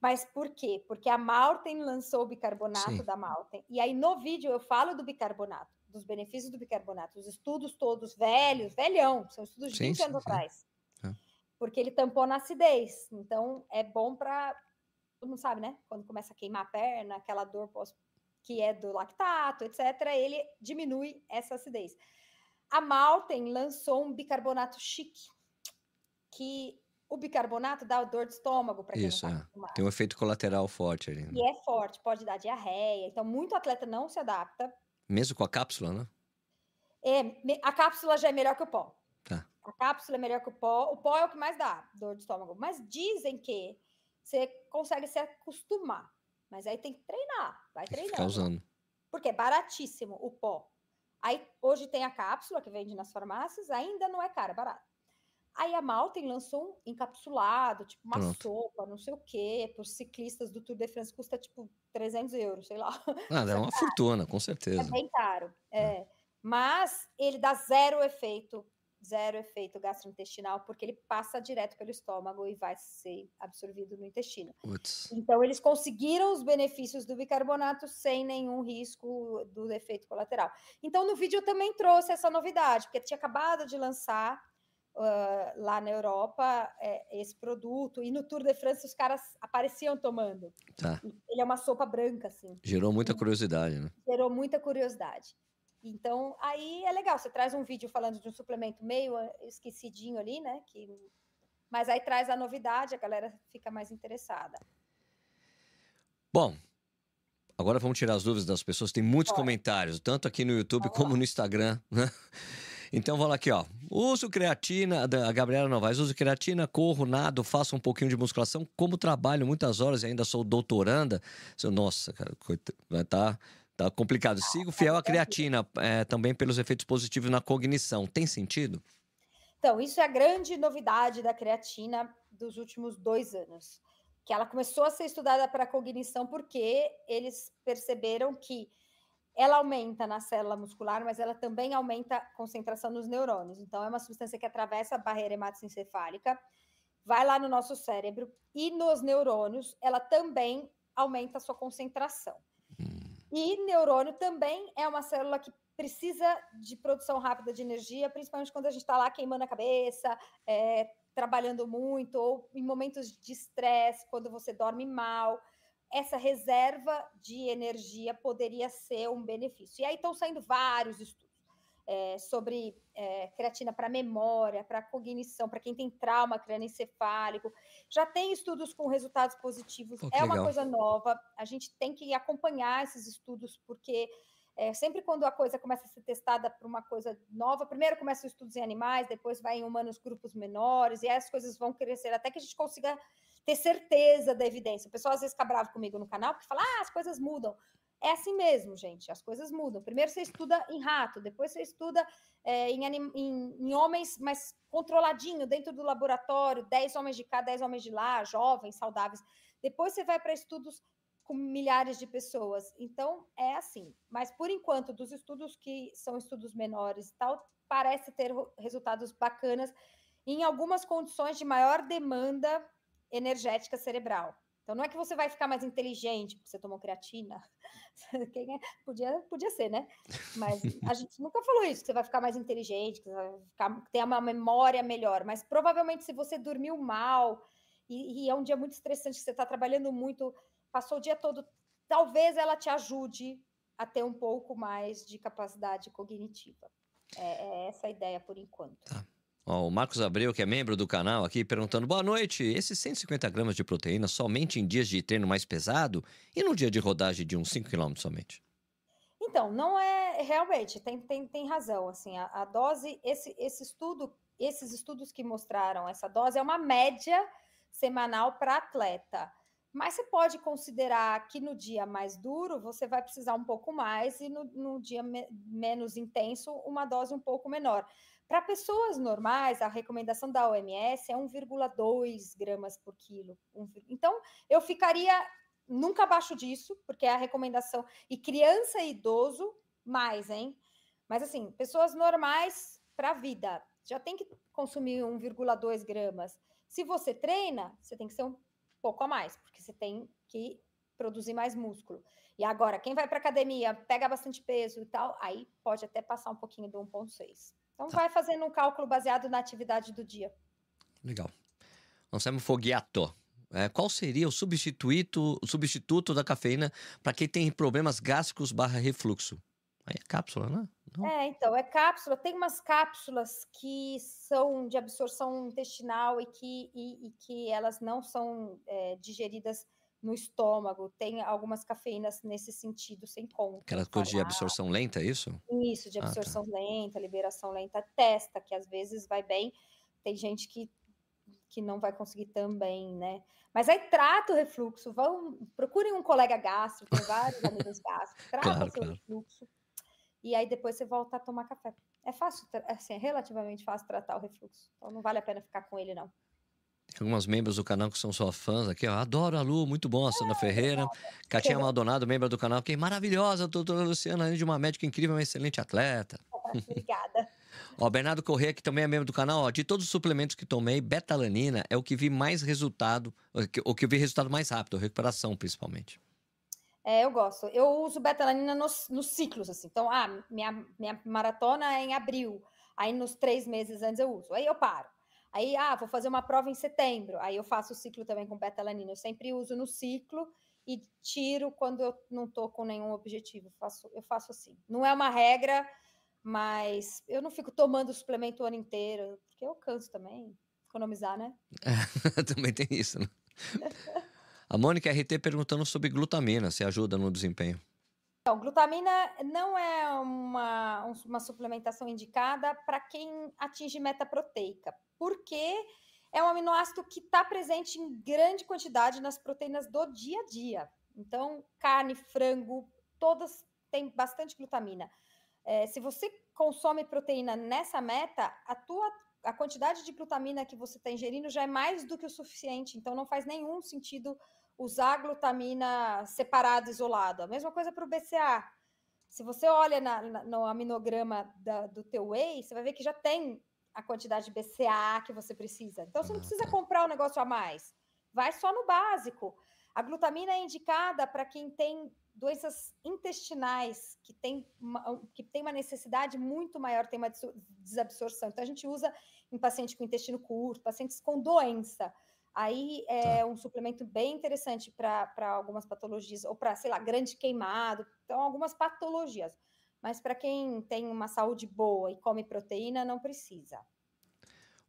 Mas por quê? Porque a Malten lançou o bicarbonato Sim. da Malten. E aí no vídeo eu falo do bicarbonato, dos benefícios do bicarbonato, os estudos todos velhos, velhão, são estudos de sim, 20 sim, anos sim. atrás. É. Porque ele tampou na acidez. Então é bom para todo mundo sabe, né? Quando começa a queimar a perna, aquela dor pós que é do lactato, etc, ele diminui essa acidez. A Malten lançou um bicarbonato chique que o bicarbonato dá dor de estômago para quem Isso, não tá é. Tem um efeito colateral forte ali. Né? E é forte, pode dar diarreia. Então, muito atleta não se adapta. Mesmo com a cápsula, né? É, a cápsula já é melhor que o pó. Tá. A cápsula é melhor que o pó. O pó é o que mais dá dor de estômago. Mas dizem que você consegue se acostumar. Mas aí tem que treinar. Vai tem treinando. Ficar usando. Porque é baratíssimo o pó. Aí hoje tem a cápsula que vende nas farmácias, ainda não é cara, é barato. Aí a Malten lançou um encapsulado, tipo uma Pronto. sopa, não sei o quê, para os ciclistas do Tour de France custa tipo 300 euros, sei lá. Ah, é uma fortuna, com certeza. É bem caro. É. é. Mas ele dá zero efeito, zero efeito gastrointestinal, porque ele passa direto pelo estômago e vai ser absorvido no intestino. Putz. Então, eles conseguiram os benefícios do bicarbonato sem nenhum risco do efeito colateral. Então, no vídeo eu também trouxe essa novidade, porque tinha acabado de lançar uh, lá na Europa é, esse produto. E no Tour de France os caras apareciam tomando. Tá. Ele é uma sopa branca, assim. Gerou muita curiosidade, né? Gerou muita curiosidade. Então, aí é legal. Você traz um vídeo falando de um suplemento meio esquecidinho ali, né? Que... Mas aí traz a novidade, a galera fica mais interessada. Bom, agora vamos tirar as dúvidas das pessoas. Tem muitos comentários, tanto aqui no YouTube vamos como lá. no Instagram, né? Então vamos lá aqui, ó. Uso creatina, a Gabriela Novaes, uso creatina, corro, nado, faço um pouquinho de musculação. Como trabalho muitas horas e ainda sou doutoranda, nossa, cara, tá, tá complicado. Sigo fiel à creatina, é, também pelos efeitos positivos na cognição. Tem sentido? Então, isso é a grande novidade da creatina dos últimos dois anos. Que ela começou a ser estudada para cognição porque eles perceberam que ela aumenta na célula muscular, mas ela também aumenta a concentração nos neurônios. Então, é uma substância que atravessa a barreira hematoencefálica, vai lá no nosso cérebro e nos neurônios, ela também aumenta a sua concentração. Hum. E neurônio também é uma célula que precisa de produção rápida de energia, principalmente quando a gente está lá queimando a cabeça, é, trabalhando muito, ou em momentos de estresse, quando você dorme mal essa reserva de energia poderia ser um benefício. E aí estão saindo vários estudos. é, sobre é, creatina para memória, para cognição, para quem tem trauma crânioencefálico. Já tem estudos com resultados positivos, é uma coisa nova. A gente tem que acompanhar esses estudos, porque é, sempre quando a coisa começa a ser testada para uma coisa nova, primeiro começam estudos em animais, depois vai em humanos grupos menores, e aí as coisas vão crescer até que a gente consiga ter certeza da evidência. O pessoal às vezes fica bravo comigo no canal porque fala, ah, as coisas mudam. É assim mesmo, gente, as coisas mudam. Primeiro você estuda em rato, depois você estuda é, em, em, em, homens mais controladinho, dentro do laboratório, 10 homens de cá, 10 homens de lá, jovens, saudáveis. Depois você vai para estudos com milhares de pessoas. Então, é assim. Mas, por enquanto, dos estudos que são estudos menores e tal, parece ter resultados bacanas em algumas condições de maior demanda energética cerebral. Então, não é que você vai ficar mais inteligente porque você tomou creatina. Quem é? Podia, podia ser, né? Mas a gente nunca falou isso, que você vai ficar mais inteligente, que você vai ficar, ter uma memória melhor. Mas provavelmente, se você dormiu mal e, e é um dia muito estressante, que você está trabalhando muito, passou o dia todo, talvez ela te ajude a ter um pouco mais de capacidade cognitiva. É, é essa a ideia por enquanto. Tá. Ó, o Marcos Abreu, que é membro do canal aqui, perguntando: boa noite. Esses 150 gramas de proteína somente em dias de treino mais pesado e no dia de rodagem de uns 5 km somente? Então, não é realmente, tem, tem, tem razão. Assim, a, a dose, esse, esse estudo, esses estudos que mostraram essa dose é uma média semanal para atleta. Mas você pode considerar que no dia mais duro você vai precisar um pouco mais e no, no dia me menos intenso uma dose um pouco menor. Para pessoas normais, a recomendação da OMS é 1,2 gramas por quilo. Então, eu ficaria nunca abaixo disso, porque é a recomendação. E criança e idoso, mais, hein? Mas, assim, pessoas normais para a vida, já tem que consumir 1,2 gramas. Se você treina, você tem que ser um pouco a mais, porque você tem que produzir mais músculo. E agora, quem vai para academia, pega bastante peso e tal, aí pode até passar um pouquinho do 1,6. Então, tá. vai fazendo um cálculo baseado na atividade do dia. Legal. Anselmo Foguiato. É, qual seria o substituto, o substituto da cafeína para quem tem problemas gástricos barra refluxo? Aí é cápsula, né? Não. É, então, é cápsula. Tem umas cápsulas que são de absorção intestinal e que, e, e que elas não são é, digeridas no estômago, tem algumas cafeínas nesse sentido, sem conta. Aquela coisa de absorção lenta, é isso? Isso, de absorção ah, tá. lenta, liberação lenta, testa, que às vezes vai bem, tem gente que, que não vai conseguir também, né? Mas aí trata o refluxo, vão, procurem um colega gástrico, tem vários amigos gástricos, trata claro, o seu claro. refluxo, e aí depois você volta a tomar café. É fácil, assim, é relativamente fácil tratar o refluxo, então não vale a pena ficar com ele, não alguns membros do canal que são só fãs aqui, ó. Adoro a Lu, muito bom, a Sandra Ferreira. Catinha Maldonado, membro do canal, que maravilhosa, doutora Luciana, além de uma médica incrível, uma excelente atleta. Obrigada. ó, Bernardo Corrêa, que também é membro do canal, ó, de todos os suplementos que tomei, betalanina é o que vi mais resultado, o que eu vi resultado mais rápido, recuperação principalmente. É, eu gosto. Eu uso betalanina nos, nos ciclos, assim. Então, ah, minha, minha maratona é em abril. Aí, nos três meses antes eu uso. Aí eu paro. Aí, ah, vou fazer uma prova em setembro. Aí eu faço o ciclo também com betalanina. Eu sempre uso no ciclo e tiro quando eu não estou com nenhum objetivo. Eu faço, eu faço assim. Não é uma regra, mas eu não fico tomando suplemento o ano inteiro, porque eu canso também. Economizar, né? também tem isso, né? A Mônica RT perguntando sobre glutamina, se ajuda no desempenho. Então, glutamina não é uma, uma suplementação indicada para quem atinge meta proteica, porque é um aminoácido que está presente em grande quantidade nas proteínas do dia a dia. Então, carne, frango, todas têm bastante glutamina. É, se você consome proteína nessa meta, a tua a quantidade de glutamina que você está ingerindo já é mais do que o suficiente. Então, não faz nenhum sentido usar glutamina separado, isolado. A mesma coisa para o BCA. Se você olha na, na, no aminograma da, do teu whey, você vai ver que já tem a quantidade de BCA que você precisa. Então, você não precisa comprar o um negócio a mais. Vai só no básico. A glutamina é indicada para quem tem doenças intestinais, que tem, uma, que tem uma necessidade muito maior, tem uma desabsorção. Então, a gente usa em paciente com intestino curto, pacientes com doença. Aí é tá. um suplemento bem interessante para algumas patologias, ou para, sei lá, grande queimado, então algumas patologias. mas para quem tem uma saúde boa e come proteína, não precisa.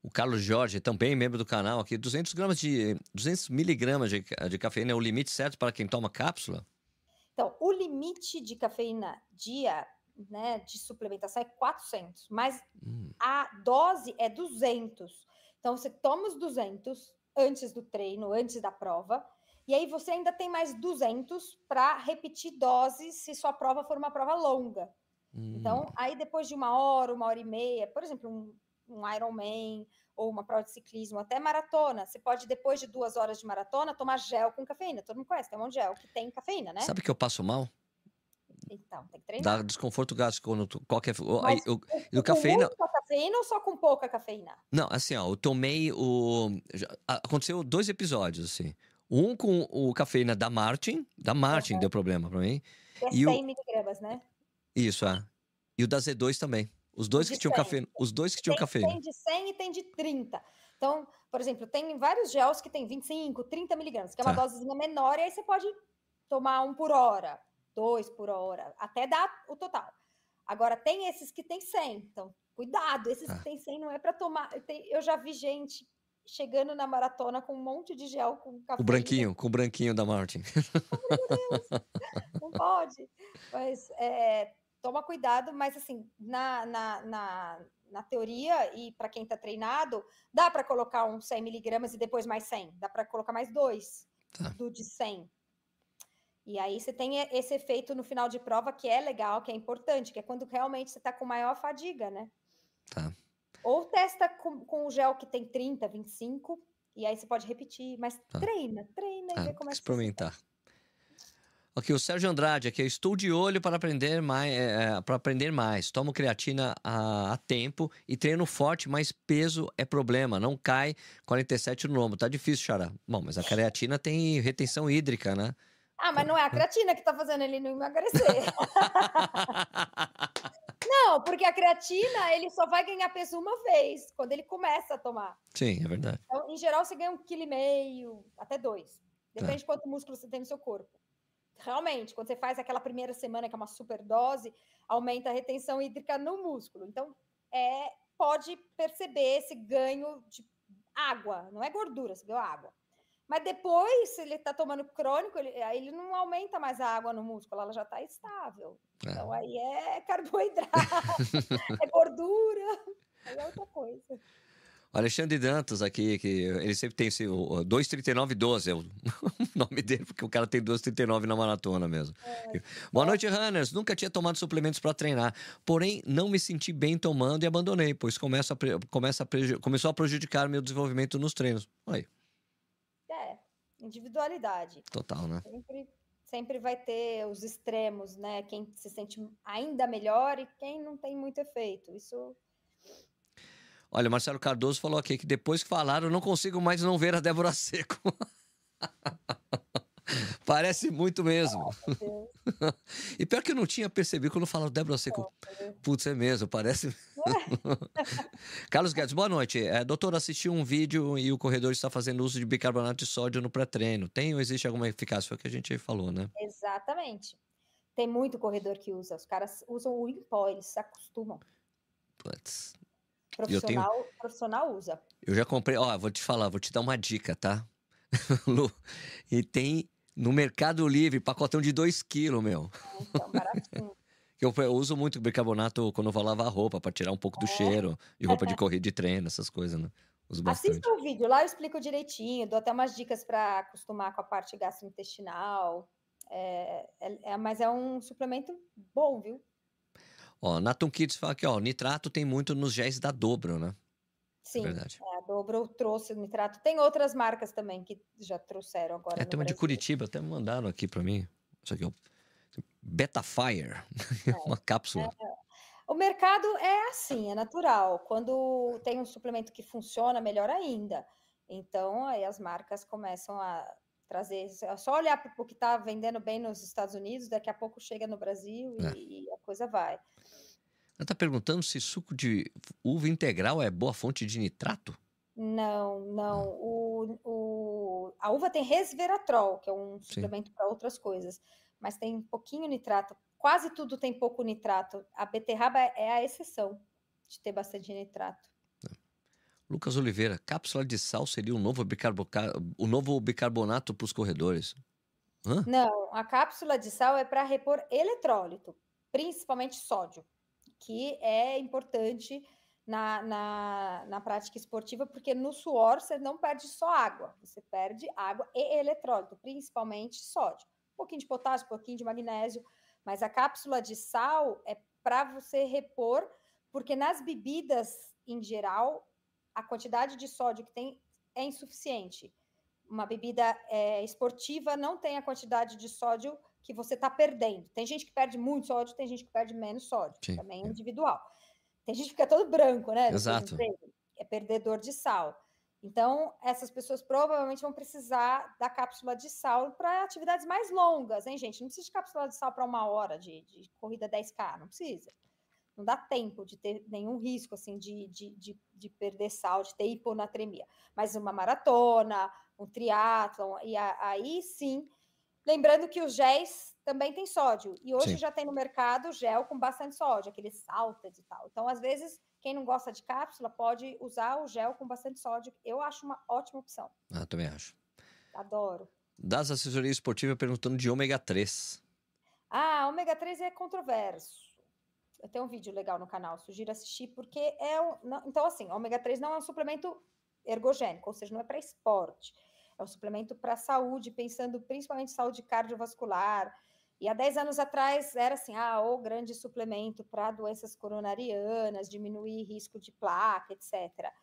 O Carlos Jorge, também membro do canal aqui, 200 gramas de 200 miligramas de, de cafeína é o limite certo para quem toma cápsula? Então, o limite de cafeína dia, né, de suplementação é 400, mas hum. a dose é 200. Então, você toma os 200 antes do treino, antes da prova, e aí você ainda tem mais 200 para repetir doses se sua prova for uma prova longa. Hum. Então, aí depois de uma hora, uma hora e meia, por exemplo, um um Ironman ou uma prova de ciclismo, até maratona. Você pode, depois de duas horas de maratona, tomar gel com cafeína. Todo mundo conhece, tem um monte de gel que tem cafeína, né? Sabe que eu passo mal? Então, tem que treinar. Dá desconforto gástrico quando tu, qualquer. Mas, eu, eu, cafeína. Com cafeína ou só com pouca cafeína? Não, assim, ó, eu tomei o. Aconteceu dois episódios, assim. Um com o cafeína da Martin, da Martin uhum. deu problema pra mim. É e 100 o... miligramas, né? Isso, é. E o da Z2 também. Os dois que tinham café, os dois que tinham tem, café. Tem de 100 e tem de 30. Então, por exemplo, tem vários gels que tem 25, 30 miligramas, que é uma tá. dosezinha menor, e aí você pode tomar um por hora, dois por hora, até dar o total. Agora, tem esses que tem 100, então cuidado, esses tá. que tem 100 não é para tomar. Eu já vi gente chegando na maratona com um monte de gel com café. O branquinho, com o branquinho da Martin. Oh, não pode. Mas é, toma cuidado, mas assim, na, na, na, na teoria e para quem está treinado, dá para colocar uns 100 miligramas e depois mais 100, dá para colocar mais dois tá. do de 100. E aí você tem esse efeito no final de prova que é legal, que é importante, que é quando realmente você está com maior fadiga, né? Tá. Ou testa com, com o gel que tem 30, 25, e aí você pode repetir, mas tá. treina, treina e vê como é que experimentar. Aqui, o Sérgio Andrade, aqui, estou de olho para aprender mais, é, é, para aprender mais. Tomo creatina a, a, tempo e treino forte, mas peso é problema. Não cai 47 no lombo. Tá difícil, Xará. Bom, mas a creatina tem retenção hídrica, né? Ah, mas não é a creatina que está fazendo ele não emagrecer. não, porque a creatina ele só vai ganhar peso uma vez, quando ele começa a tomar. Sim, é verdade. Então, em geral, você ganha um quilo e meio, até dois. Depende tá. de quanto músculo você tem no seu corpo realmente, quando você faz aquela primeira semana, que é uma super dose, aumenta a retenção hídrica no músculo. Então, é, pode perceber esse ganho de água, não é gordura, você ganhou água. Mas depois, se ele está tomando crônico, ele, aí ele não aumenta mais a água no músculo, ela já está estável. É. Então aí é carboidrato, é gordura, aí é outra coisa. Alexandre Dantas aqui, que ele sempre tem esse 2,39,12 é o nome dele, porque o cara tem 2,39 na maratona mesmo. É. Boa noite, Runners. Nunca tinha tomado suplementos para treinar, porém não me senti bem tomando e abandonei, pois começa a, começa a começou a prejudicar meu desenvolvimento nos treinos. Aí. Individualidade. Total, né? Sempre, sempre vai ter os extremos, né? Quem se sente ainda melhor e quem não tem muito efeito. Isso Olha, o Marcelo Cardoso falou aqui que depois que falaram, eu não consigo mais não ver a Débora Seco. Parece muito mesmo. e pior que eu não tinha percebido quando falaram Débora Seco. Putz, é mesmo, parece. Carlos Guedes, boa noite. É, doutor, assisti um vídeo e o corredor está fazendo uso de bicarbonato de sódio no pré-treino. Tem ou existe alguma eficácia? Foi o que a gente falou, né? Exatamente. Tem muito corredor que usa. Os caras usam o pó, eles se acostumam. Putz. Profissional, tenho... profissional usa. Eu já comprei, ó, vou te falar, vou te dar uma dica, tá? Lu, e tem no Mercado Livre pacotão de 2 quilos, meu. Então, baratinho. eu, eu, uso muito bicarbonato quando eu vou lavar roupa, para tirar um pouco do é. cheiro, e roupa de corrida de treino, essas coisas, né? Uso bastante. Assista o vídeo, lá eu explico direitinho, dou até umas dicas para acostumar com a parte gastrointestinal. É, é, é, mas é um suplemento bom, viu? Ó, Natum Kids fala que ó, nitrato tem muito nos géis da Dobro, né? Sim, Verdade. É, a Dobro trouxe o nitrato. Tem outras marcas também que já trouxeram agora. É, tem uma de Curitiba, até mandaram aqui para mim. Isso aqui, ó. Betafire, é, uma cápsula. É, o mercado é assim, é natural. Quando tem um suplemento que funciona, melhor ainda. Então, aí as marcas começam a trazer. É só olhar para o que está vendendo bem nos Estados Unidos, daqui a pouco chega no Brasil e, é. e a coisa vai. Ela está perguntando se suco de uva integral é boa fonte de nitrato? Não, não. O, o, a uva tem resveratrol, que é um suplemento para outras coisas, mas tem um pouquinho nitrato quase tudo tem pouco nitrato. A beterraba é a exceção de ter bastante nitrato. Lucas Oliveira, cápsula de sal seria o novo, o novo bicarbonato para os corredores? Hã? Não, a cápsula de sal é para repor eletrólito, principalmente sódio, que é importante na, na, na, prática esportiva, porque no suor você não perde só água, você perde água e eletrólito, principalmente sódio. Um pouquinho de potássio, um pouquinho de magnésio, mas a cápsula de sal é para você repor, porque nas bebidas em geral, a quantidade de sódio que tem é insuficiente. Uma bebida é, esportiva não tem a quantidade de sódio que você está perdendo. Tem gente que perde muito sódio, tem gente que perde menos sódio, Sim, também é individual. Tem gente que fica todo branco, né? Exato. É perdedor de sal. Então, essas pessoas provavelmente vão precisar da cápsula de sal para atividades mais longas, hein, gente? Não precisa de cápsula de sal para uma hora de, de, corrida 10K, não precisa. Não dá tempo de ter nenhum risco, assim, de, de, de, de perder sal, de ter hiponatremia. Mas uma maratona, um triatlon, e aí sim. Lembrando que os géis também têm sódio. E hoje sim. já tem no mercado gel com bastante sódio, aqueles saltas e tal. Então, às vezes quem não gosta de cápsula pode usar o gel com bastante sódio. Eu acho uma ótima opção. Ah, também acho. Adoro. Das assessorias esportivas perguntando de ômega 3. Ah, ômega 3 é controverso. Eu tenho um vídeo legal no canal, sugiro assistir, porque é um. Não, então, assim, ômega 3 não é um suplemento ergogênico, ou seja, não é para esporte. É um suplemento para saúde, pensando principalmente em saúde cardiovascular, e há 10 anos atrás era assim, ah, o grande suplemento para doenças coronarianas, diminuir risco de placa, etc.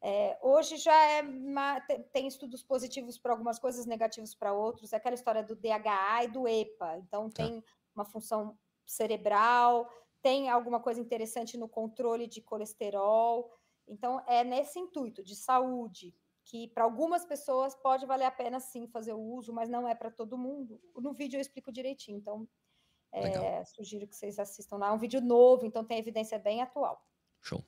É, hoje já é uma, tem estudos positivos para algumas coisas, negativos para outros. É aquela história do DHA e do EPA. Então, tá. tem uma função cerebral, tem alguma coisa interessante no controle de colesterol. Então, é nesse intuito de saúde, que para algumas pessoas pode valer a pena sim fazer o uso, mas não é para todo mundo. No vídeo eu explico direitinho, então é, sugiro que vocês assistam lá. É um vídeo novo, então tem evidência bem atual. Show.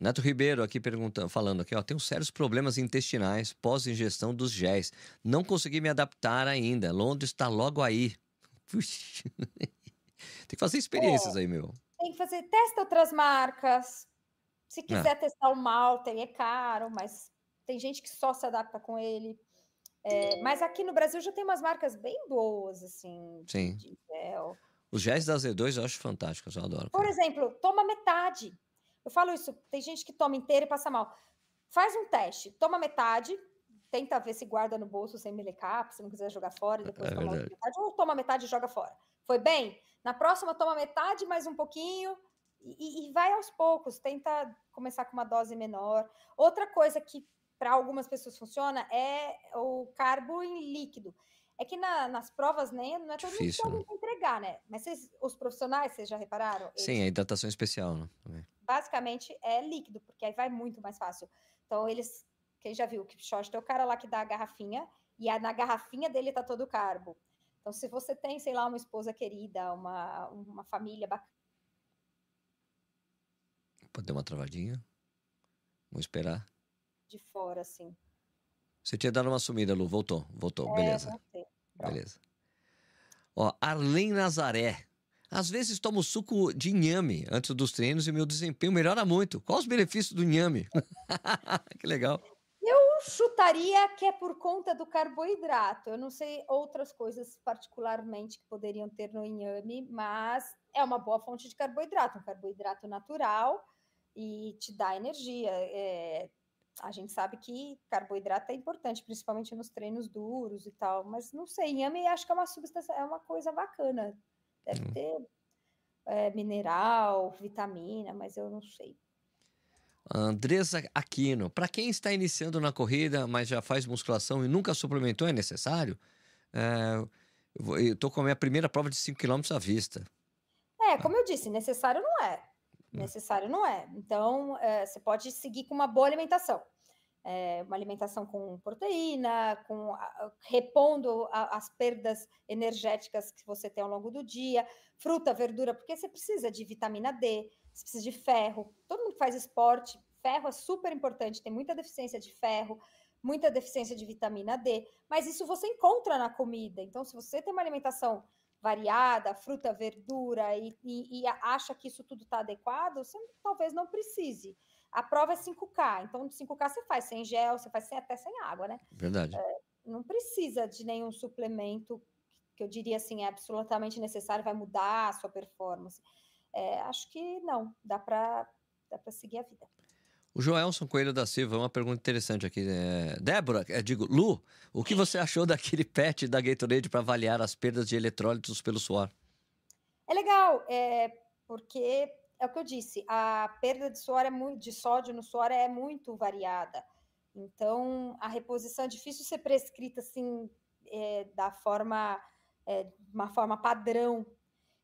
Neto Ribeiro aqui perguntando, falando aqui, ó, tenho sérios problemas intestinais pós ingestão dos géis. Não consegui me adaptar ainda. Londres está logo aí. Puxa. tem que fazer experiências é, aí, meu. Tem que fazer, testa outras marcas. Se quiser ah. testar o Malten, é caro, mas tem gente que só se adapta com ele. É, mas aqui no Brasil já tem umas marcas bem boas, assim, Sim. de gel. Os géis da Z2 eu acho fantásticos, eu adoro. Por exemplo, toma metade. Eu falo isso, tem gente que toma inteiro e passa mal. Faz um teste, toma metade, tenta ver se guarda no bolso sem melecar, se não quiser jogar fora, e depois é toma metade, ou toma metade e joga fora. Foi bem? Na próxima, toma metade, mais um pouquinho, e, e vai aos poucos, tenta começar com uma dose menor. Outra coisa que para algumas pessoas funciona é o carbo em líquido. É que na, nas provas nem né, não é todo Difícil, mundo que né? entregar, né? Mas vocês, os profissionais, vocês já repararam? Eles, Sim, a hidratação especial, né? Basicamente é líquido, porque aí vai muito mais fácil. Então, eles, quem já viu, que short tem o cara lá que dá a garrafinha, e a, na garrafinha dele tá todo o carbo. Então, se você tem, sei lá, uma esposa querida, uma, uma família bacana. Pode dar uma travadinha. Vamos esperar de fora, assim. Você tinha dado uma sumida, Lu. Voltou, voltou. É, Beleza. Beleza. Ó, Arlen Nazaré. Às vezes tomo suco de inhame antes dos treinos e meu desempenho melhora muito. Quais os benefícios do inhame? que legal. Eu chutaria que é por conta do carboidrato. Eu não sei outras coisas particularmente que poderiam ter no inhame, mas é uma boa fonte de carboidrato, um carboidrato natural e te dá energia. É, a gente sabe que carboidrato é importante, principalmente nos treinos duros e tal, mas não sei, inhame acho que é uma substância, é uma coisa bacana. Deve hum. ter é, mineral, vitamina, mas eu não sei. Andresa Aquino, para quem está iniciando na corrida, mas já faz musculação e nunca suplementou, é necessário? É, eu estou com a minha primeira prova de 5 km à vista. É, como eu disse, necessário não é. Hum. Necessário não é. Então, é, você pode seguir com uma boa alimentação. É, uma alimentação com proteína, com a, repondo a, as perdas energéticas que você tem ao longo do dia, fruta, verdura, porque você precisa de vitamina D, você precisa de ferro. Todo mundo que faz esporte, ferro é super importante, tem muita deficiência de ferro, muita deficiência de vitamina D, mas isso você encontra na comida. Então, se você tem uma alimentação variada, fruta, verdura, e, e, e acha que isso tudo está adequado, você talvez não precise. A prova é 5K, então de 5K você faz sem gel, você faz sem, até sem água, né? Verdade. É, não precisa de nenhum suplemento que eu diria assim é absolutamente necessário, vai mudar a sua performance. É, acho que não, dá para dá para seguir a vida. O Joelson Coelho da Silva, uma pergunta interessante aqui. É... Débora, é, digo, Lu, o que você achou daquele PET da Gatorade para avaliar as perdas de eletrólitos pelo suor? É legal, é, porque é o que eu disse, a perda de suor é muito, de sódio no suor é muito variada. Então, a reposição é difícil ser prescrita assim é, da forma, é, uma forma padrão.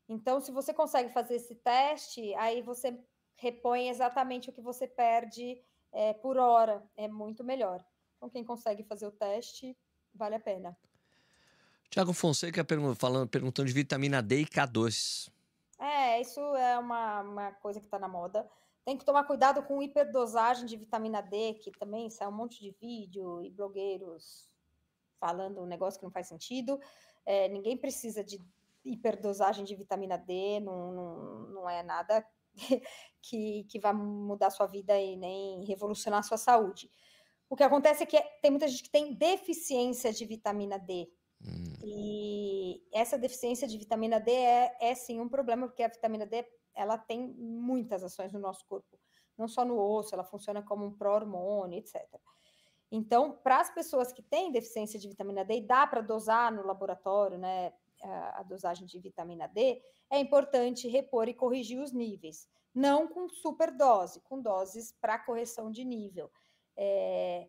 Então, se você consegue fazer esse teste, aí você repõe exatamente o que você perde é, por hora. É muito melhor. Então, quem consegue fazer o teste, vale a pena. Tiago Fonseca falando, perguntando de vitamina D e K2. É, isso é uma, uma coisa que está na moda. Tem que tomar cuidado com hiperdosagem de vitamina D, que também sai um monte de vídeo e blogueiros falando um negócio que não faz sentido. É, ninguém precisa de hiperdosagem de vitamina D, não, não, não é nada que, que vai mudar sua vida e nem revolucionar sua saúde. O que acontece é que tem muita gente que tem deficiência de vitamina D. Hum. E essa deficiência de vitamina D é, é sim um problema, porque a vitamina D ela tem muitas ações no nosso corpo, não só no osso, ela funciona como um pró-hormônio, etc. Então, para as pessoas que têm deficiência de vitamina D, dá para dosar no laboratório, né, a, a dosagem de vitamina D, é importante repor e corrigir os níveis, não com superdose, com doses para correção de nível. É,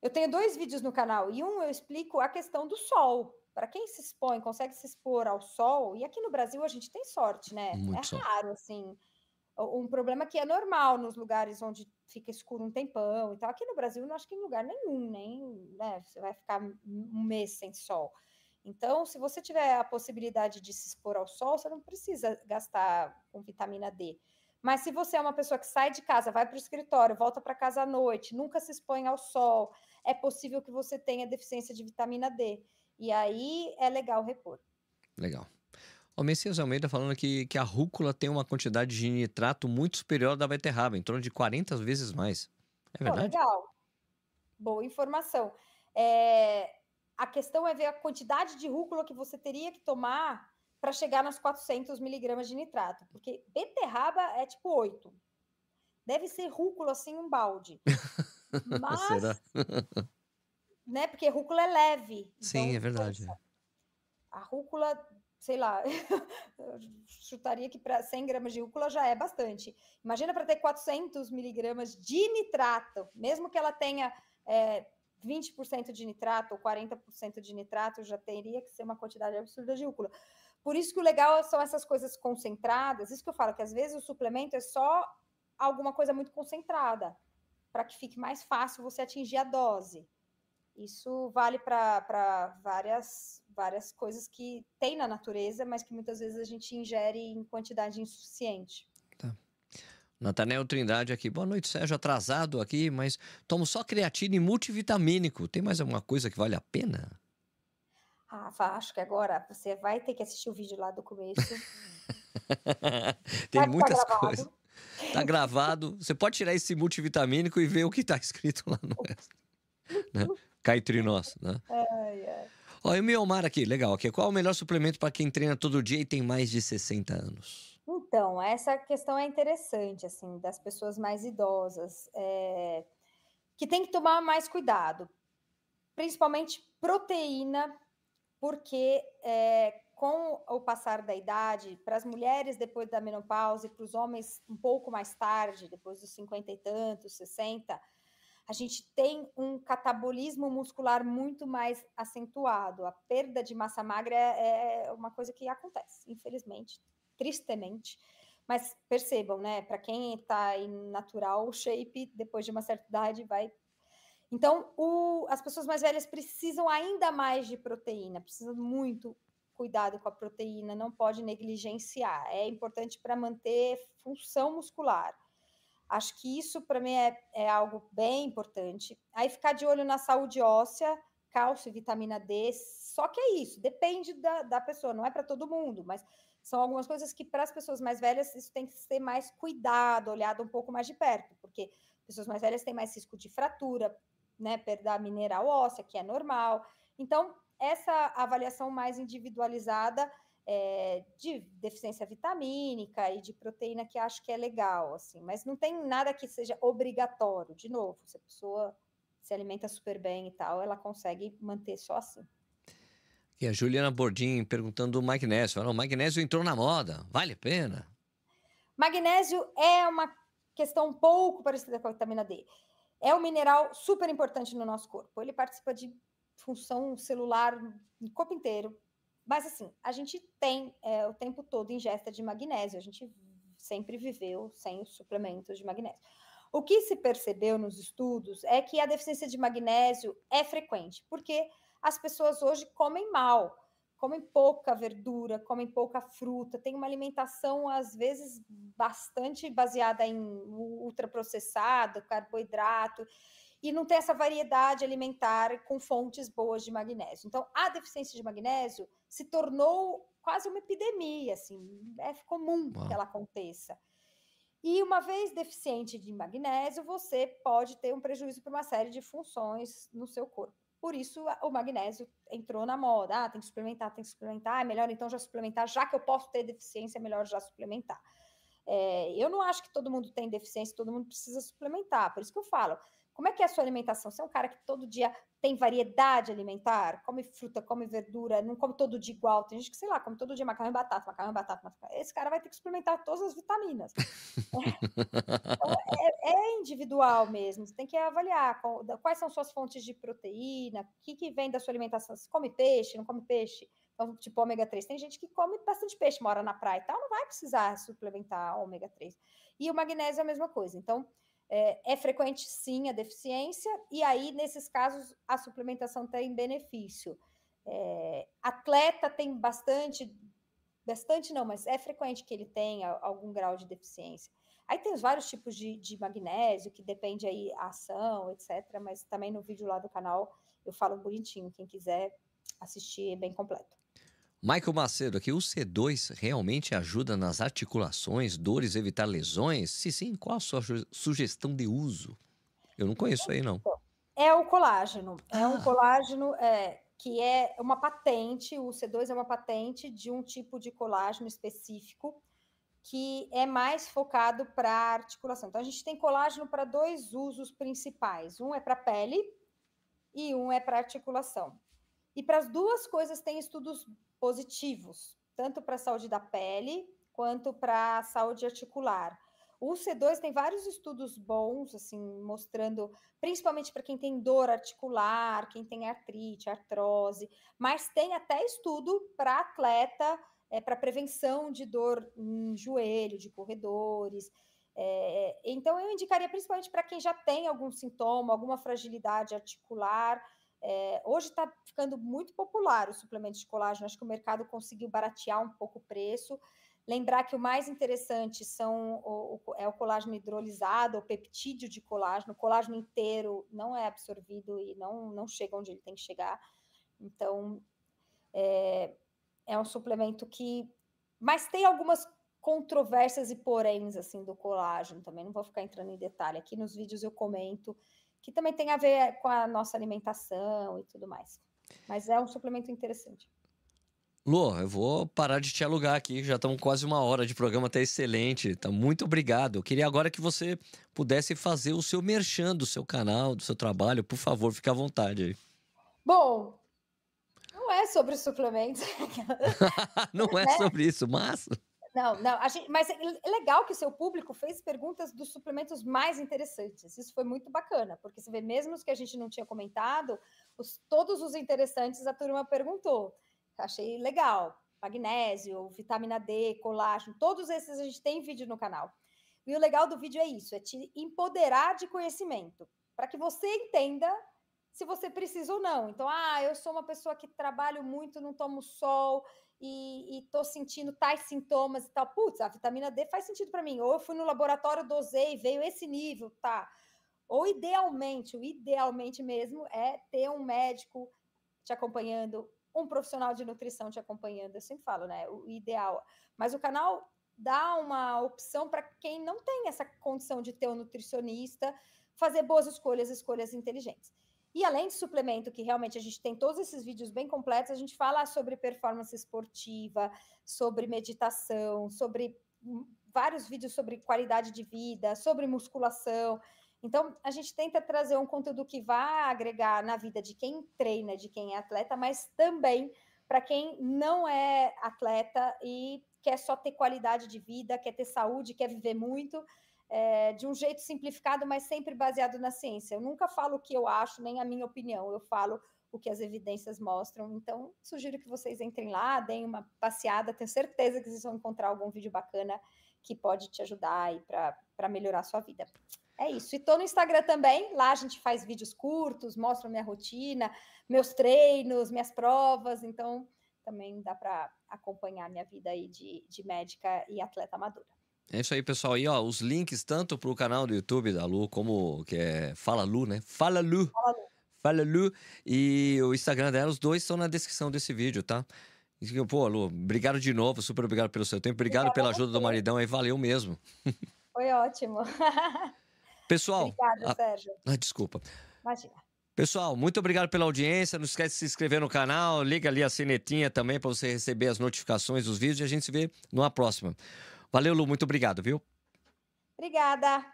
eu tenho dois vídeos no canal e um eu explico a questão do sol. Para quem se expõe, consegue se expor ao sol, e aqui no Brasil a gente tem sorte, né? Muito é raro, assim. Um problema que é normal nos lugares onde fica escuro um tempão e tal. Aqui no Brasil, não acho que em lugar nenhum, nem né, você vai ficar um mês sem sol. Então, se você tiver a possibilidade de se expor ao sol, você não precisa gastar com vitamina D. Mas se você é uma pessoa que sai de casa, vai para o escritório, volta para casa à noite, nunca se expõe ao sol, é possível que você tenha deficiência de vitamina D. E aí é legal repor. Legal. O Messias Almeida falando que, que a rúcula tem uma quantidade de nitrato muito superior da beterraba, em torno de 40 vezes mais. É verdade? Pô, legal. Boa informação. É, a questão é ver a quantidade de rúcula que você teria que tomar para chegar nas 400 miligramas de nitrato, porque beterraba é tipo 8. Deve ser rúcula assim um balde. Mas, Será? né, porque rúcula é leve. Sim, então, é verdade. A rúcula, sei lá, chutaria que para 100 gramas de rúcula já é bastante. Imagina para ter 400 miligramas de nitrato, mesmo que ela tenha é, 20% de nitrato ou 40% de nitrato já teria que ser uma quantidade absurda de rúcula. Por isso que o legal são essas coisas concentradas, isso que eu falo, que às vezes o suplemento é só alguma coisa muito concentrada, para que fique mais fácil você atingir a dose. Isso vale para várias, várias coisas que tem na natureza, mas que muitas vezes a gente ingere em quantidade insuficiente. Natanel Trindade aqui. Boa noite, Sérgio. Atrasado aqui, mas tomo só creatina e multivitamínico. Tem mais alguma coisa que vale a pena? Rafa, acho que agora você vai ter que assistir o vídeo lá do começo. Tem vai muitas tá coisas. Tá gravado. Você pode tirar esse multivitamínico e ver o que tá escrito lá no né? Cá entre nós, né? Ai, ai. Olha o Miomar aqui, legal. Aqui. Qual é o melhor suplemento para quem treina todo dia e tem mais de 60 anos? Então, essa questão é interessante, assim, das pessoas mais idosas, é, que tem que tomar mais cuidado, principalmente proteína, porque é, com o passar da idade, para as mulheres depois da menopausa e para os homens um pouco mais tarde, depois dos 50 e tantos, 60, a gente tem um catabolismo muscular muito mais acentuado. A perda de massa magra é, é uma coisa que acontece, infelizmente tristemente. Mas percebam, né? Para quem está em natural, shape, depois de uma certa idade, vai. Então, o, as pessoas mais velhas precisam ainda mais de proteína, precisam muito cuidado com a proteína, não pode negligenciar. É importante para manter função muscular. Acho que isso para mim é, é algo bem importante. Aí ficar de olho na saúde óssea, cálcio vitamina D. Só que é isso, depende da, da pessoa, não é para todo mundo, mas são algumas coisas que para as pessoas mais velhas isso tem que ser mais cuidado, olhado um pouco mais de perto, porque pessoas mais velhas têm mais risco de fratura, né, perda mineral óssea, que é normal. Então, essa avaliação mais individualizada é, de deficiência vitamínica e de proteína que acho que é legal, assim, mas não tem nada que seja obrigatório. De novo, se a pessoa se alimenta super bem e tal, ela consegue manter só assim. E a Juliana Bordim perguntando do magnésio. o magnésio entrou na moda, vale a pena? Magnésio é uma questão um pouco parecida com a vitamina D. É um mineral super importante no nosso corpo. Ele participa de função celular no corpo inteiro. Mas, assim, a gente tem é, o tempo todo ingesta de magnésio. A gente sempre viveu sem os suplementos de magnésio. O que se percebeu nos estudos é que a deficiência de magnésio é frequente, porque as pessoas hoje comem mal, comem pouca verdura, comem pouca fruta, tem uma alimentação, às vezes, bastante baseada em ultraprocessado, carboidrato, e não tem essa variedade alimentar com fontes boas de magnésio. Então, a deficiência de magnésio se tornou quase uma epidemia, assim, é comum Uau. que ela aconteça. E uma vez deficiente de magnésio, você pode ter um prejuízo para uma série de funções no seu corpo. Por isso, o magnésio entrou na moda. Ah, tem que suplementar, tem que suplementar. É melhor então já suplementar, já que eu posso ter deficiência, é melhor já suplementar. É, eu não acho que todo mundo tem deficiência, todo mundo precisa suplementar. Por isso que eu falo, como é que é a sua alimentação? Você é um cara que todo dia tem variedade alimentar, come fruta, come verdura, não come todo dia igual. Tem gente que, sei lá, come todo dia macarrão e batata, macarrão e batata, macarrão. Esse cara vai ter que suplementar todas as vitaminas. então, é, é, individual mesmo. Você tem que avaliar quais são suas fontes de proteína, o que, que vem da sua alimentação. Você come peixe, não come peixe? Então, tipo ômega 3. Tem gente que come bastante peixe, mora na praia e tal, não vai precisar suplementar ômega 3. E o magnésio é a mesma coisa. Então, é, é, frequente sim a deficiência, e aí, nesses casos, a suplementação tem benefício. É, atleta tem bastante, bastante não, mas é frequente que ele tenha algum grau de deficiência. Aí tem os vários tipos de, de magnésio, que depende aí a ação, etc. Mas também no vídeo lá do canal eu falo bonitinho, quem quiser assistir é bem completo. Michael Macedo aqui, o C2 realmente ajuda nas articulações, dores, evitar lesões? Se sim, qual a sua sugestão de uso? Eu não conheço aí, não. É o colágeno. É um ah. colágeno é, que é uma patente, o C2 é uma patente de um tipo de colágeno específico que é mais focado para articulação. Então, a gente tem colágeno para dois usos principais. Um é para pele e um é para articulação. E para as duas coisas tem estudos positivos, tanto para a saúde da pele quanto para a saúde articular. O C2 tem vários estudos bons, assim, mostrando, principalmente para quem tem dor articular, quem tem artrite, artrose, mas tem até estudo para atleta, é, para prevenção de dor em joelho, de corredores. É, então, eu indicaria principalmente para quem já tem algum sintoma, alguma fragilidade articular, é, hoje está ficando muito popular o suplemento de colágeno, acho que o mercado conseguiu baratear um pouco o preço. Lembrar que o mais interessante são o, o, é o colágeno hidrolisado, o peptídeo de colágeno. O colágeno inteiro não é absorvido e não, não chega onde ele tem que chegar. Então, é, é um suplemento que. Mas tem algumas controvérsias e poréns assim do colágeno também. Não vou ficar entrando em detalhe aqui nos vídeos eu comento que também tem a ver com a nossa alimentação e tudo mais. Mas é um suplemento interessante. Lu, eu vou parar de te alugar aqui, já estamos quase uma hora de programa, tá excelente, tá muito obrigado. Eu queria agora que você pudesse fazer o seu merchan do seu canal, do seu trabalho, por favor, fique à vontade aí. Bom, não é sobre suplementos. não é né? sobre isso, mas não, não, gente, mas é, é legal que o seu público fez perguntas dos suplementos mais interessantes. Isso foi muito bacana, porque você vê, mesmo os que a gente não tinha comentado, os, todos os interessantes a turma perguntou. Achei legal. Magnésio, vitamina D, colágeno, todos esses a gente tem vídeo no canal. E o legal do vídeo é isso: é te empoderar de conhecimento, para que você entenda se você precisa ou não. Então, ah, eu sou uma pessoa que trabalho muito, não tomo sol e, estou sentindo tais sintomas e tal. Putz, a vitamina D faz sentido para mim. Ou eu fui no laboratório, dosei, veio esse nível, tá? Ou idealmente, o idealmente mesmo é ter um médico te acompanhando, um profissional de nutrição te acompanhando. Eu sempre falo, né? O ideal. Mas o canal dá uma opção para quem não tem essa condição de ter um nutricionista, fazer boas escolhas, escolhas inteligentes. E além de suplemento, que realmente a gente tem todos esses vídeos bem completos, a gente fala sobre performance esportiva, sobre meditação, sobre vários vídeos sobre qualidade de vida, sobre musculação. Então, a gente tenta trazer um conteúdo que vá agregar na vida de quem treina, de quem é atleta, mas também para quem não é atleta e quer só ter qualidade de vida, quer ter saúde, quer viver muito, é, de um jeito simplificado, mas sempre baseado na ciência. Eu nunca falo o que eu acho, nem a minha opinião, eu falo o que as evidências mostram. Então, sugiro que vocês entrem lá, deem uma passeada, tenho certeza que vocês vão encontrar algum vídeo bacana que pode te ajudar para melhorar a sua vida. É isso. E tô no Instagram também. Lá a gente faz vídeos curtos, mostra minha rotina, meus treinos, minhas provas. Então, também dá para acompanhar minha vida aí de, de médica e atleta amadora. É isso aí, pessoal. E ó, os links tanto para o canal do YouTube da Lu, como que é Fala Lu, né? Fala Lu. Fala Lu. Fala Lu. E o Instagram dela, os dois estão na descrição desse vídeo, tá? Pô, Lu, obrigado de novo, super obrigado pelo seu tempo, obrigado Obrigada pela ajuda do maridão aí, valeu mesmo. Foi ótimo. Pessoal. Obrigada, Sérgio. Ah, desculpa. Imagina. Pessoal, muito obrigado pela audiência. Não esquece de se inscrever no canal, liga ali a sinetinha também para você receber as notificações dos vídeos e a gente se vê numa próxima. Valeu, Lu, muito obrigado, viu? Obrigada.